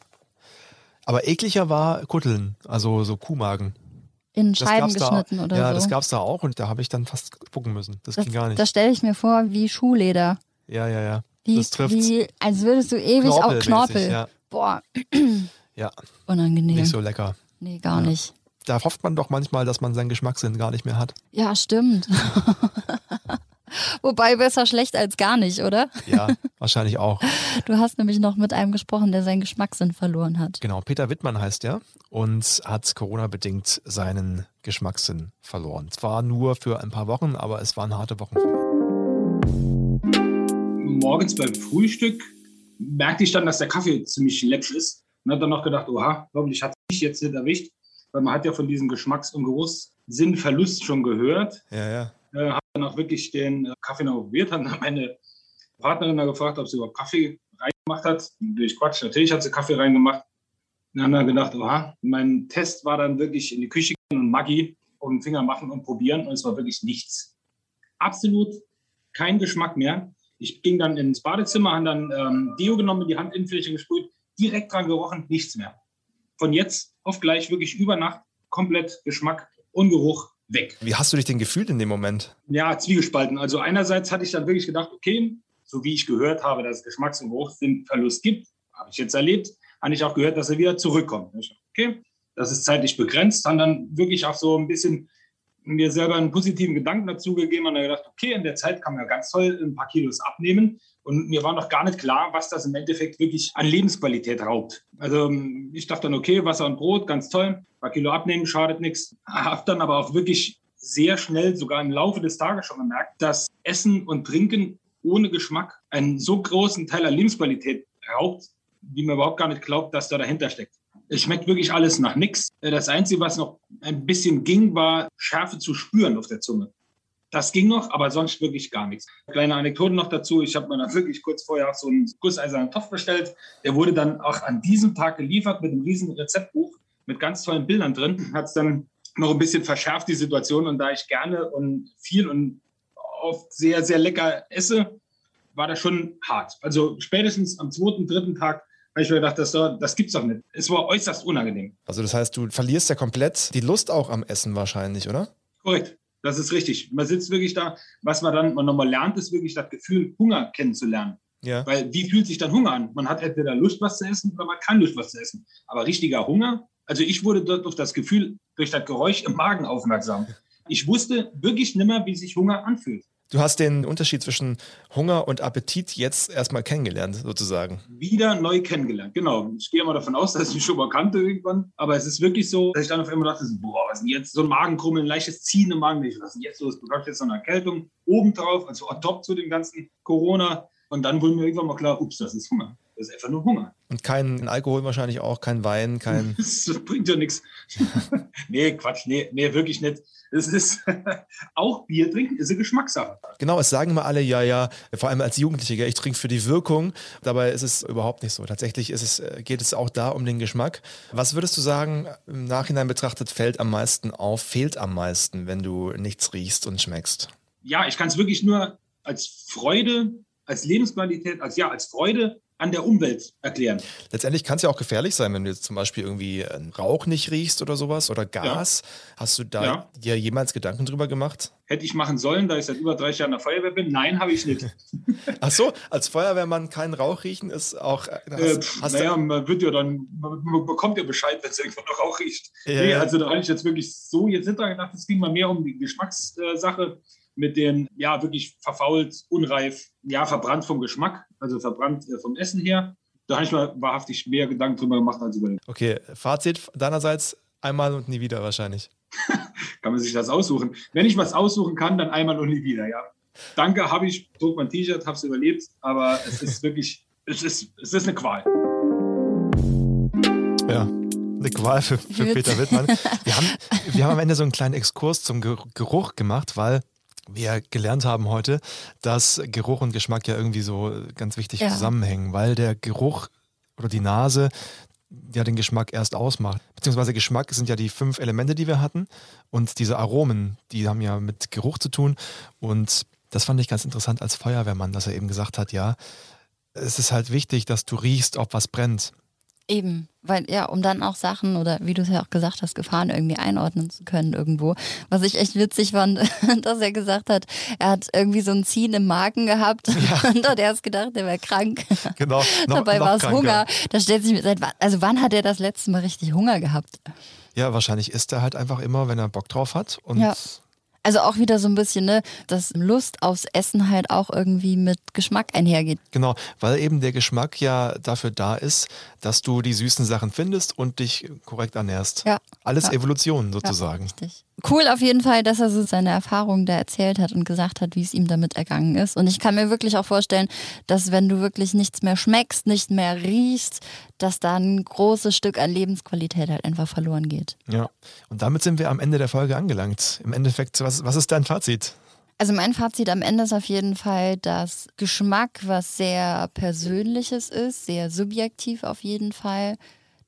A: Aber ekliger war Kutteln, also so Kuhmagen.
C: In Scheiben
A: gab's da,
C: geschnitten oder
A: ja,
C: so.
A: das gab's da auch und da habe ich dann fast spucken müssen. Das,
C: das,
A: ging gar nicht.
C: das stelle ich mir vor wie Schuhleder.
A: ja, ja, ja.
C: Wie,
A: das trifft
C: wie, als würdest du ewig auf Knorpel.
A: Ja,
C: Boah,
A: ja,
C: unangenehm.
A: nicht so lecker.
C: nee, gar
A: Ja.
C: nicht.
A: Da hofft man doch manchmal, dass man seinen Geschmackssinn gar nicht mehr hat.
C: Ja, stimmt. Wobei besser schlecht als gar nicht, oder?
A: Ja, wahrscheinlich auch.
C: Du hast nämlich noch mit einem gesprochen, der seinen Geschmackssinn verloren hat.
A: Genau, Peter Wittmann heißt er und hat Corona-bedingt seinen Geschmackssinn verloren. Zwar nur für ein paar Wochen, aber es waren harte Wochen.
H: morgens beim Frühstück merkte ich dann, dass der Kaffee ziemlich läppsch ist. Und habe dann noch gedacht, oha, hoffentlich hat es mich jetzt nicht erwischt. Weil man hat ja von diesem Geschmacks- und Geruchssinnverlust schon gehört.
A: Ja, ja.
H: Äh, habe dann auch wirklich den äh, Kaffee noch probiert. Habe meine Partnerin da gefragt, ob sie überhaupt Kaffee reingemacht hat. Durch Quatsch, natürlich hat sie Kaffee reingemacht. Dann haben wir gedacht, oha, mein Test war dann wirklich in die Küche gehen und Maggi den Finger machen und probieren. Und es war wirklich nichts. Absolut kein Geschmack mehr. Ich ging dann ins Badezimmer, habe dann ähm, Deo genommen, die Handinnenfläche gesprüht, direkt dran gerochen, nichts mehr. Von jetzt auf gleich wirklich über Nacht komplett Geschmack und Geruch weg.
A: Wie hast du dich denn gefühlt in dem Moment?
H: Ja, zwiegespalten. Also einerseits hatte ich dann wirklich gedacht, okay, so wie ich gehört habe, dass es Geschmacks- und Geruchssinnverlust gibt, habe ich jetzt erlebt, habe ich auch gehört, dass er wieder zurückkommt. Okay, das ist zeitlich begrenzt, dann wirklich auch so ein bisschen mir selber einen positiven Gedanken dazu gegeben und dann gedacht, okay, in der Zeit kann man ja ganz toll ein paar Kilos abnehmen. Und mir war noch gar nicht klar, was das im Endeffekt wirklich an Lebensqualität raubt. Also ich dachte dann, okay, Wasser und Brot, ganz toll, ein paar Kilo abnehmen, schadet nichts. Habe dann aber auch wirklich sehr schnell, sogar im Laufe des Tages schon gemerkt, dass Essen und Trinken ohne Geschmack einen so großen Teil an Lebensqualität raubt, wie man überhaupt gar nicht glaubt, dass da dahinter steckt. Es schmeckt wirklich alles nach nichts. Das Einzige, was noch ein bisschen ging, war Schärfe zu spüren auf der Zunge. Das ging noch, aber sonst wirklich gar nichts. Kleine Anekdote noch dazu. Ich habe mir dann wirklich kurz vorher auch so einen gusseisernen Topf bestellt. Der wurde dann auch an diesem Tag geliefert mit einem riesen Rezeptbuch mit ganz tollen Bildern drin. Hat es dann noch ein bisschen verschärft, die Situation. Und da ich gerne und viel und oft sehr, sehr lecker esse, war das schon hart. Also spätestens am zweiten, dritten Tag habe ich mir gedacht, das, das gibt's doch nicht. Es war äußerst unangenehm.
A: Also das heißt, du verlierst ja komplett die Lust auch am Essen wahrscheinlich, oder?
H: Korrekt. Das ist richtig. Man sitzt wirklich da. Was man dann man nochmal lernt, ist wirklich das Gefühl, Hunger kennenzulernen.
A: Ja.
H: Weil wie fühlt sich dann Hunger an? Man hat entweder Lust, was zu essen, oder man keine Lust, was zu essen. Aber richtiger Hunger, also ich wurde dort auf das Gefühl durch das Geräusch im Magen aufmerksam. Ich wusste wirklich nimmer, wie sich Hunger anfühlt.
A: Du hast den Unterschied zwischen Hunger und Appetit jetzt erstmal kennengelernt, sozusagen.
H: Wieder neu kennengelernt. Genau. Ich gehe mal davon aus, dass ich mich schon mal kannte irgendwann. Aber es ist wirklich so, dass ich dann auf einmal dachte, so, boah, was ist denn jetzt? So ein Magenkrummeln, ein leichtes Ziehen im Magen. Was ist denn jetzt los? Bekomme ich jetzt noch eine Erkältung obendrauf, also on top zu dem ganzen Corona. Und dann wurde mir irgendwann mal klar, ups, das ist Hunger. Das ist einfach nur Hunger.
A: Und kein Alkohol wahrscheinlich auch, kein Wein, kein.
H: Das bringt ja nichts. nee, Quatsch, nee, nee, wirklich nicht. Es ist auch Bier trinken ist eine Geschmackssache.
A: Genau, es sagen immer alle, ja, ja, vor allem als Jugendliche, ich trinke für die Wirkung. Dabei ist es überhaupt nicht so. Tatsächlich ist es, äh, geht es auch da um den Geschmack. Was würdest du sagen, im Nachhinein betrachtet, fällt am meisten auf, fehlt am meisten, wenn du nichts riechst und schmeckst?
H: Ja, ich kann es wirklich nur als Freude, als Lebensqualität, als ja, als Freude an der Umwelt erklären.
A: Letztendlich kann es ja auch gefährlich sein, wenn du jetzt zum Beispiel irgendwie einen Rauch nicht riechst oder sowas oder Gas. Hast du da
H: Ja.
A: dir jemals Gedanken drüber gemacht?
H: Hätte ich machen sollen, da ich seit über 30 Jahren in der Feuerwehr bin? Nein, habe ich nicht.
A: Ach so, als Feuerwehrmann keinen Rauch riechen ist auch. äh, Hast,
H: äh,
A: hast
H: naja,
A: du,
H: man wird ja dann, man bekommt ja Bescheid, wenn es irgendwo noch Rauch riecht.
A: Ja,
H: nee,
A: ja.
H: also da habe ich jetzt wirklich so jetzt nicht dran gedacht, es ging mal mehr um die Geschmackssache mit den, ja, wirklich verfault, unreif, ja, verbrannt vom Geschmack, also verbrannt äh, vom Essen her. Da habe ich mir wahrhaftig mehr Gedanken drüber gemacht als über den.
A: okay, Fazit deinerseits einmal und nie wieder wahrscheinlich.
H: Kann man sich das aussuchen. Wenn ich was aussuchen kann, dann einmal und nie wieder, ja. Danke, habe ich, trug mein T-Shirt, habe es überlebt, aber es ist wirklich, es ist, es ist eine Qual.
A: Ja, eine Qual für, für. Peter Wittmann. Wir haben, wir haben am Ende so einen kleinen Exkurs zum Ge- Geruch gemacht, weil wir gelernt haben heute, dass Geruch und Geschmack ja irgendwie so ganz wichtig
C: Ja.
A: zusammenhängen, weil der Geruch oder die Nase ja den Geschmack erst ausmacht. Beziehungsweise Geschmack sind ja die fünf Elemente, die wir hatten und diese Aromen, die haben ja mit Geruch zu tun und das fand ich ganz interessant als Feuerwehrmann, dass er eben gesagt hat, ja, es ist halt wichtig, dass du riechst, ob was brennt.
C: Eben, weil ja, um dann auch Sachen oder wie du es ja auch gesagt hast, Gefahren irgendwie einordnen zu können irgendwo. Was ich echt witzig fand, dass er gesagt hat, er hat irgendwie so ein Ziehen im Magen gehabt ja. und hat erst gedacht, er wäre krank.
A: Genau.
C: Noch, Dabei war es Hunger. Da stellt sich mir seit wann, also wann hat er das letzte Mal richtig Hunger gehabt?
A: Ja, wahrscheinlich isst er halt einfach immer, wenn er Bock drauf hat und
C: ja. Also auch wieder so ein bisschen, ne, dass Lust aufs Essen halt auch irgendwie mit Geschmack einhergeht.
A: Genau, weil eben der Geschmack ja dafür da ist, dass du die süßen Sachen findest und dich korrekt ernährst.
C: Ja.
A: Alles
C: ja.
A: Evolution sozusagen. Ja,
C: richtig. Cool auf jeden Fall, dass er so seine Erfahrungen da erzählt hat und gesagt hat, wie es ihm damit ergangen ist. Und ich kann mir wirklich auch vorstellen, dass wenn du wirklich nichts mehr schmeckst, nicht mehr riechst, dass da ein großes Stück an Lebensqualität halt einfach verloren geht.
A: Ja, und damit sind wir am Ende der Folge angelangt. Im Endeffekt, was, was ist dein Fazit?
C: Also mein Fazit am Ende ist auf jeden Fall, dass Geschmack was sehr Persönliches ist, sehr subjektiv auf jeden Fall.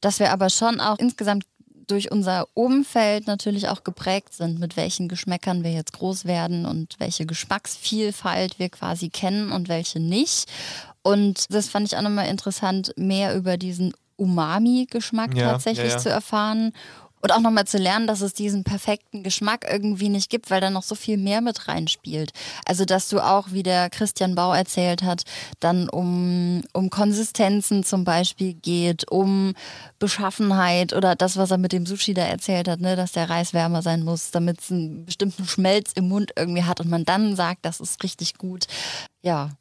C: Dass wir aber schon auch insgesamt durch unser Umfeld natürlich auch geprägt sind, mit welchen Geschmäckern wir jetzt groß werden und welche Geschmacksvielfalt wir quasi kennen und welche nicht. Und das fand ich auch nochmal interessant, mehr über diesen Umami-Geschmack ja, tatsächlich ja, ja. zu erfahren und auch nochmal zu lernen, dass es diesen perfekten Geschmack irgendwie nicht gibt, weil da noch so viel mehr mit reinspielt. Also, dass du auch, wie der Christian Bau erzählt hat, dann um, um Konsistenzen zum Beispiel geht, um Beschaffenheit oder das, was er mit dem Sushi da erzählt hat, ne, dass der Reis wärmer sein muss, damit es einen bestimmten Schmelz im Mund irgendwie hat und man dann sagt, das ist richtig gut. Ja,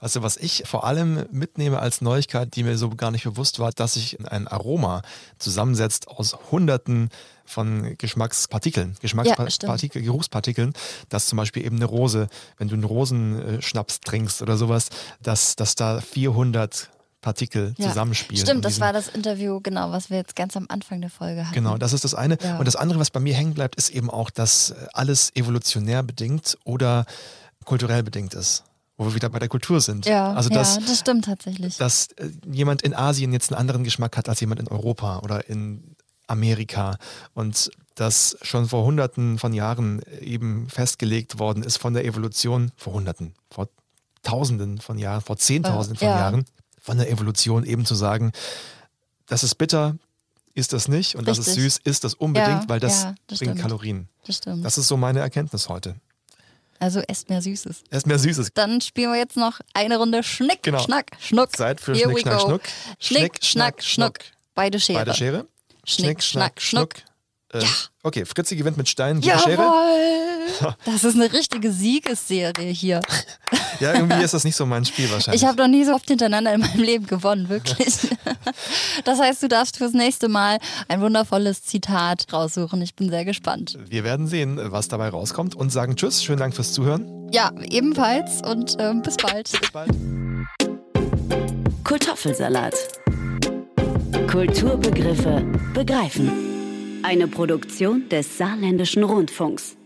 A: Weißt du, was ich vor allem mitnehme als Neuigkeit, die mir so gar nicht bewusst war, dass sich ein Aroma zusammensetzt aus Hunderten von Geschmackspartikeln, Geschmackspartikel, ja, Geruchspartikeln, dass zum Beispiel eben eine Rose, wenn du einen Rosenschnaps trinkst oder sowas, dass, dass da 400 Partikel ja. zusammenspielen.
C: Stimmt, das war das Interview, genau, was wir jetzt ganz am Anfang der Folge hatten.
A: Genau, das ist das eine. Ja. Und das andere, was bei mir hängen bleibt, ist eben auch, dass alles evolutionär bedingt oder kulturell bedingt ist wo wir wieder bei der Kultur sind.
C: Ja, also dass, ja, das stimmt tatsächlich.
A: Dass äh, jemand in Asien jetzt einen anderen Geschmack hat als jemand in Europa oder in Amerika und das schon vor Hunderten von Jahren eben festgelegt worden ist von der Evolution, vor Hunderten, vor Tausenden von Jahren, vor Zehntausenden von ja. Jahren, von der Evolution eben zu sagen, das ist bitter, ist das nicht und Richtig. das ist süß, ist das unbedingt, ja, weil das, ja, das bringt stimmt. Kalorien.
C: Das stimmt.
A: Das ist so meine Erkenntnis heute.
C: Also esst mehr Süßes.
A: Esst mehr Süßes.
C: Dann spielen wir jetzt noch eine Runde Schnick, genau. Schnack, Schnuck.
A: Zeit für Here Schnick, Schnack, Schnuck.
C: Schnick, Schnack, Schnuck. Beide Schere.
A: Beide Schere.
C: Schnick, Schnack, Schnuck.
A: Äh, ja. Okay, Fritzi gewinnt mit Stein
C: gegen Jawohl. Schere. Das ist eine richtige Siegesserie hier.
A: ja, irgendwie ist das nicht so mein Spiel wahrscheinlich.
C: Ich habe noch nie so oft hintereinander in meinem Leben gewonnen, wirklich. Das heißt, du darfst fürs nächste Mal ein wundervolles Zitat raussuchen. Ich bin sehr gespannt.
A: Wir werden sehen, was dabei rauskommt und sagen Tschüss. Schönen Dank fürs Zuhören.
C: Ja, ebenfalls und ähm, bis bald.
A: Bis bald.
B: Kartoffelsalat. Kulturbegriffe begreifen. Eine Produktion des Saarländischen Rundfunks.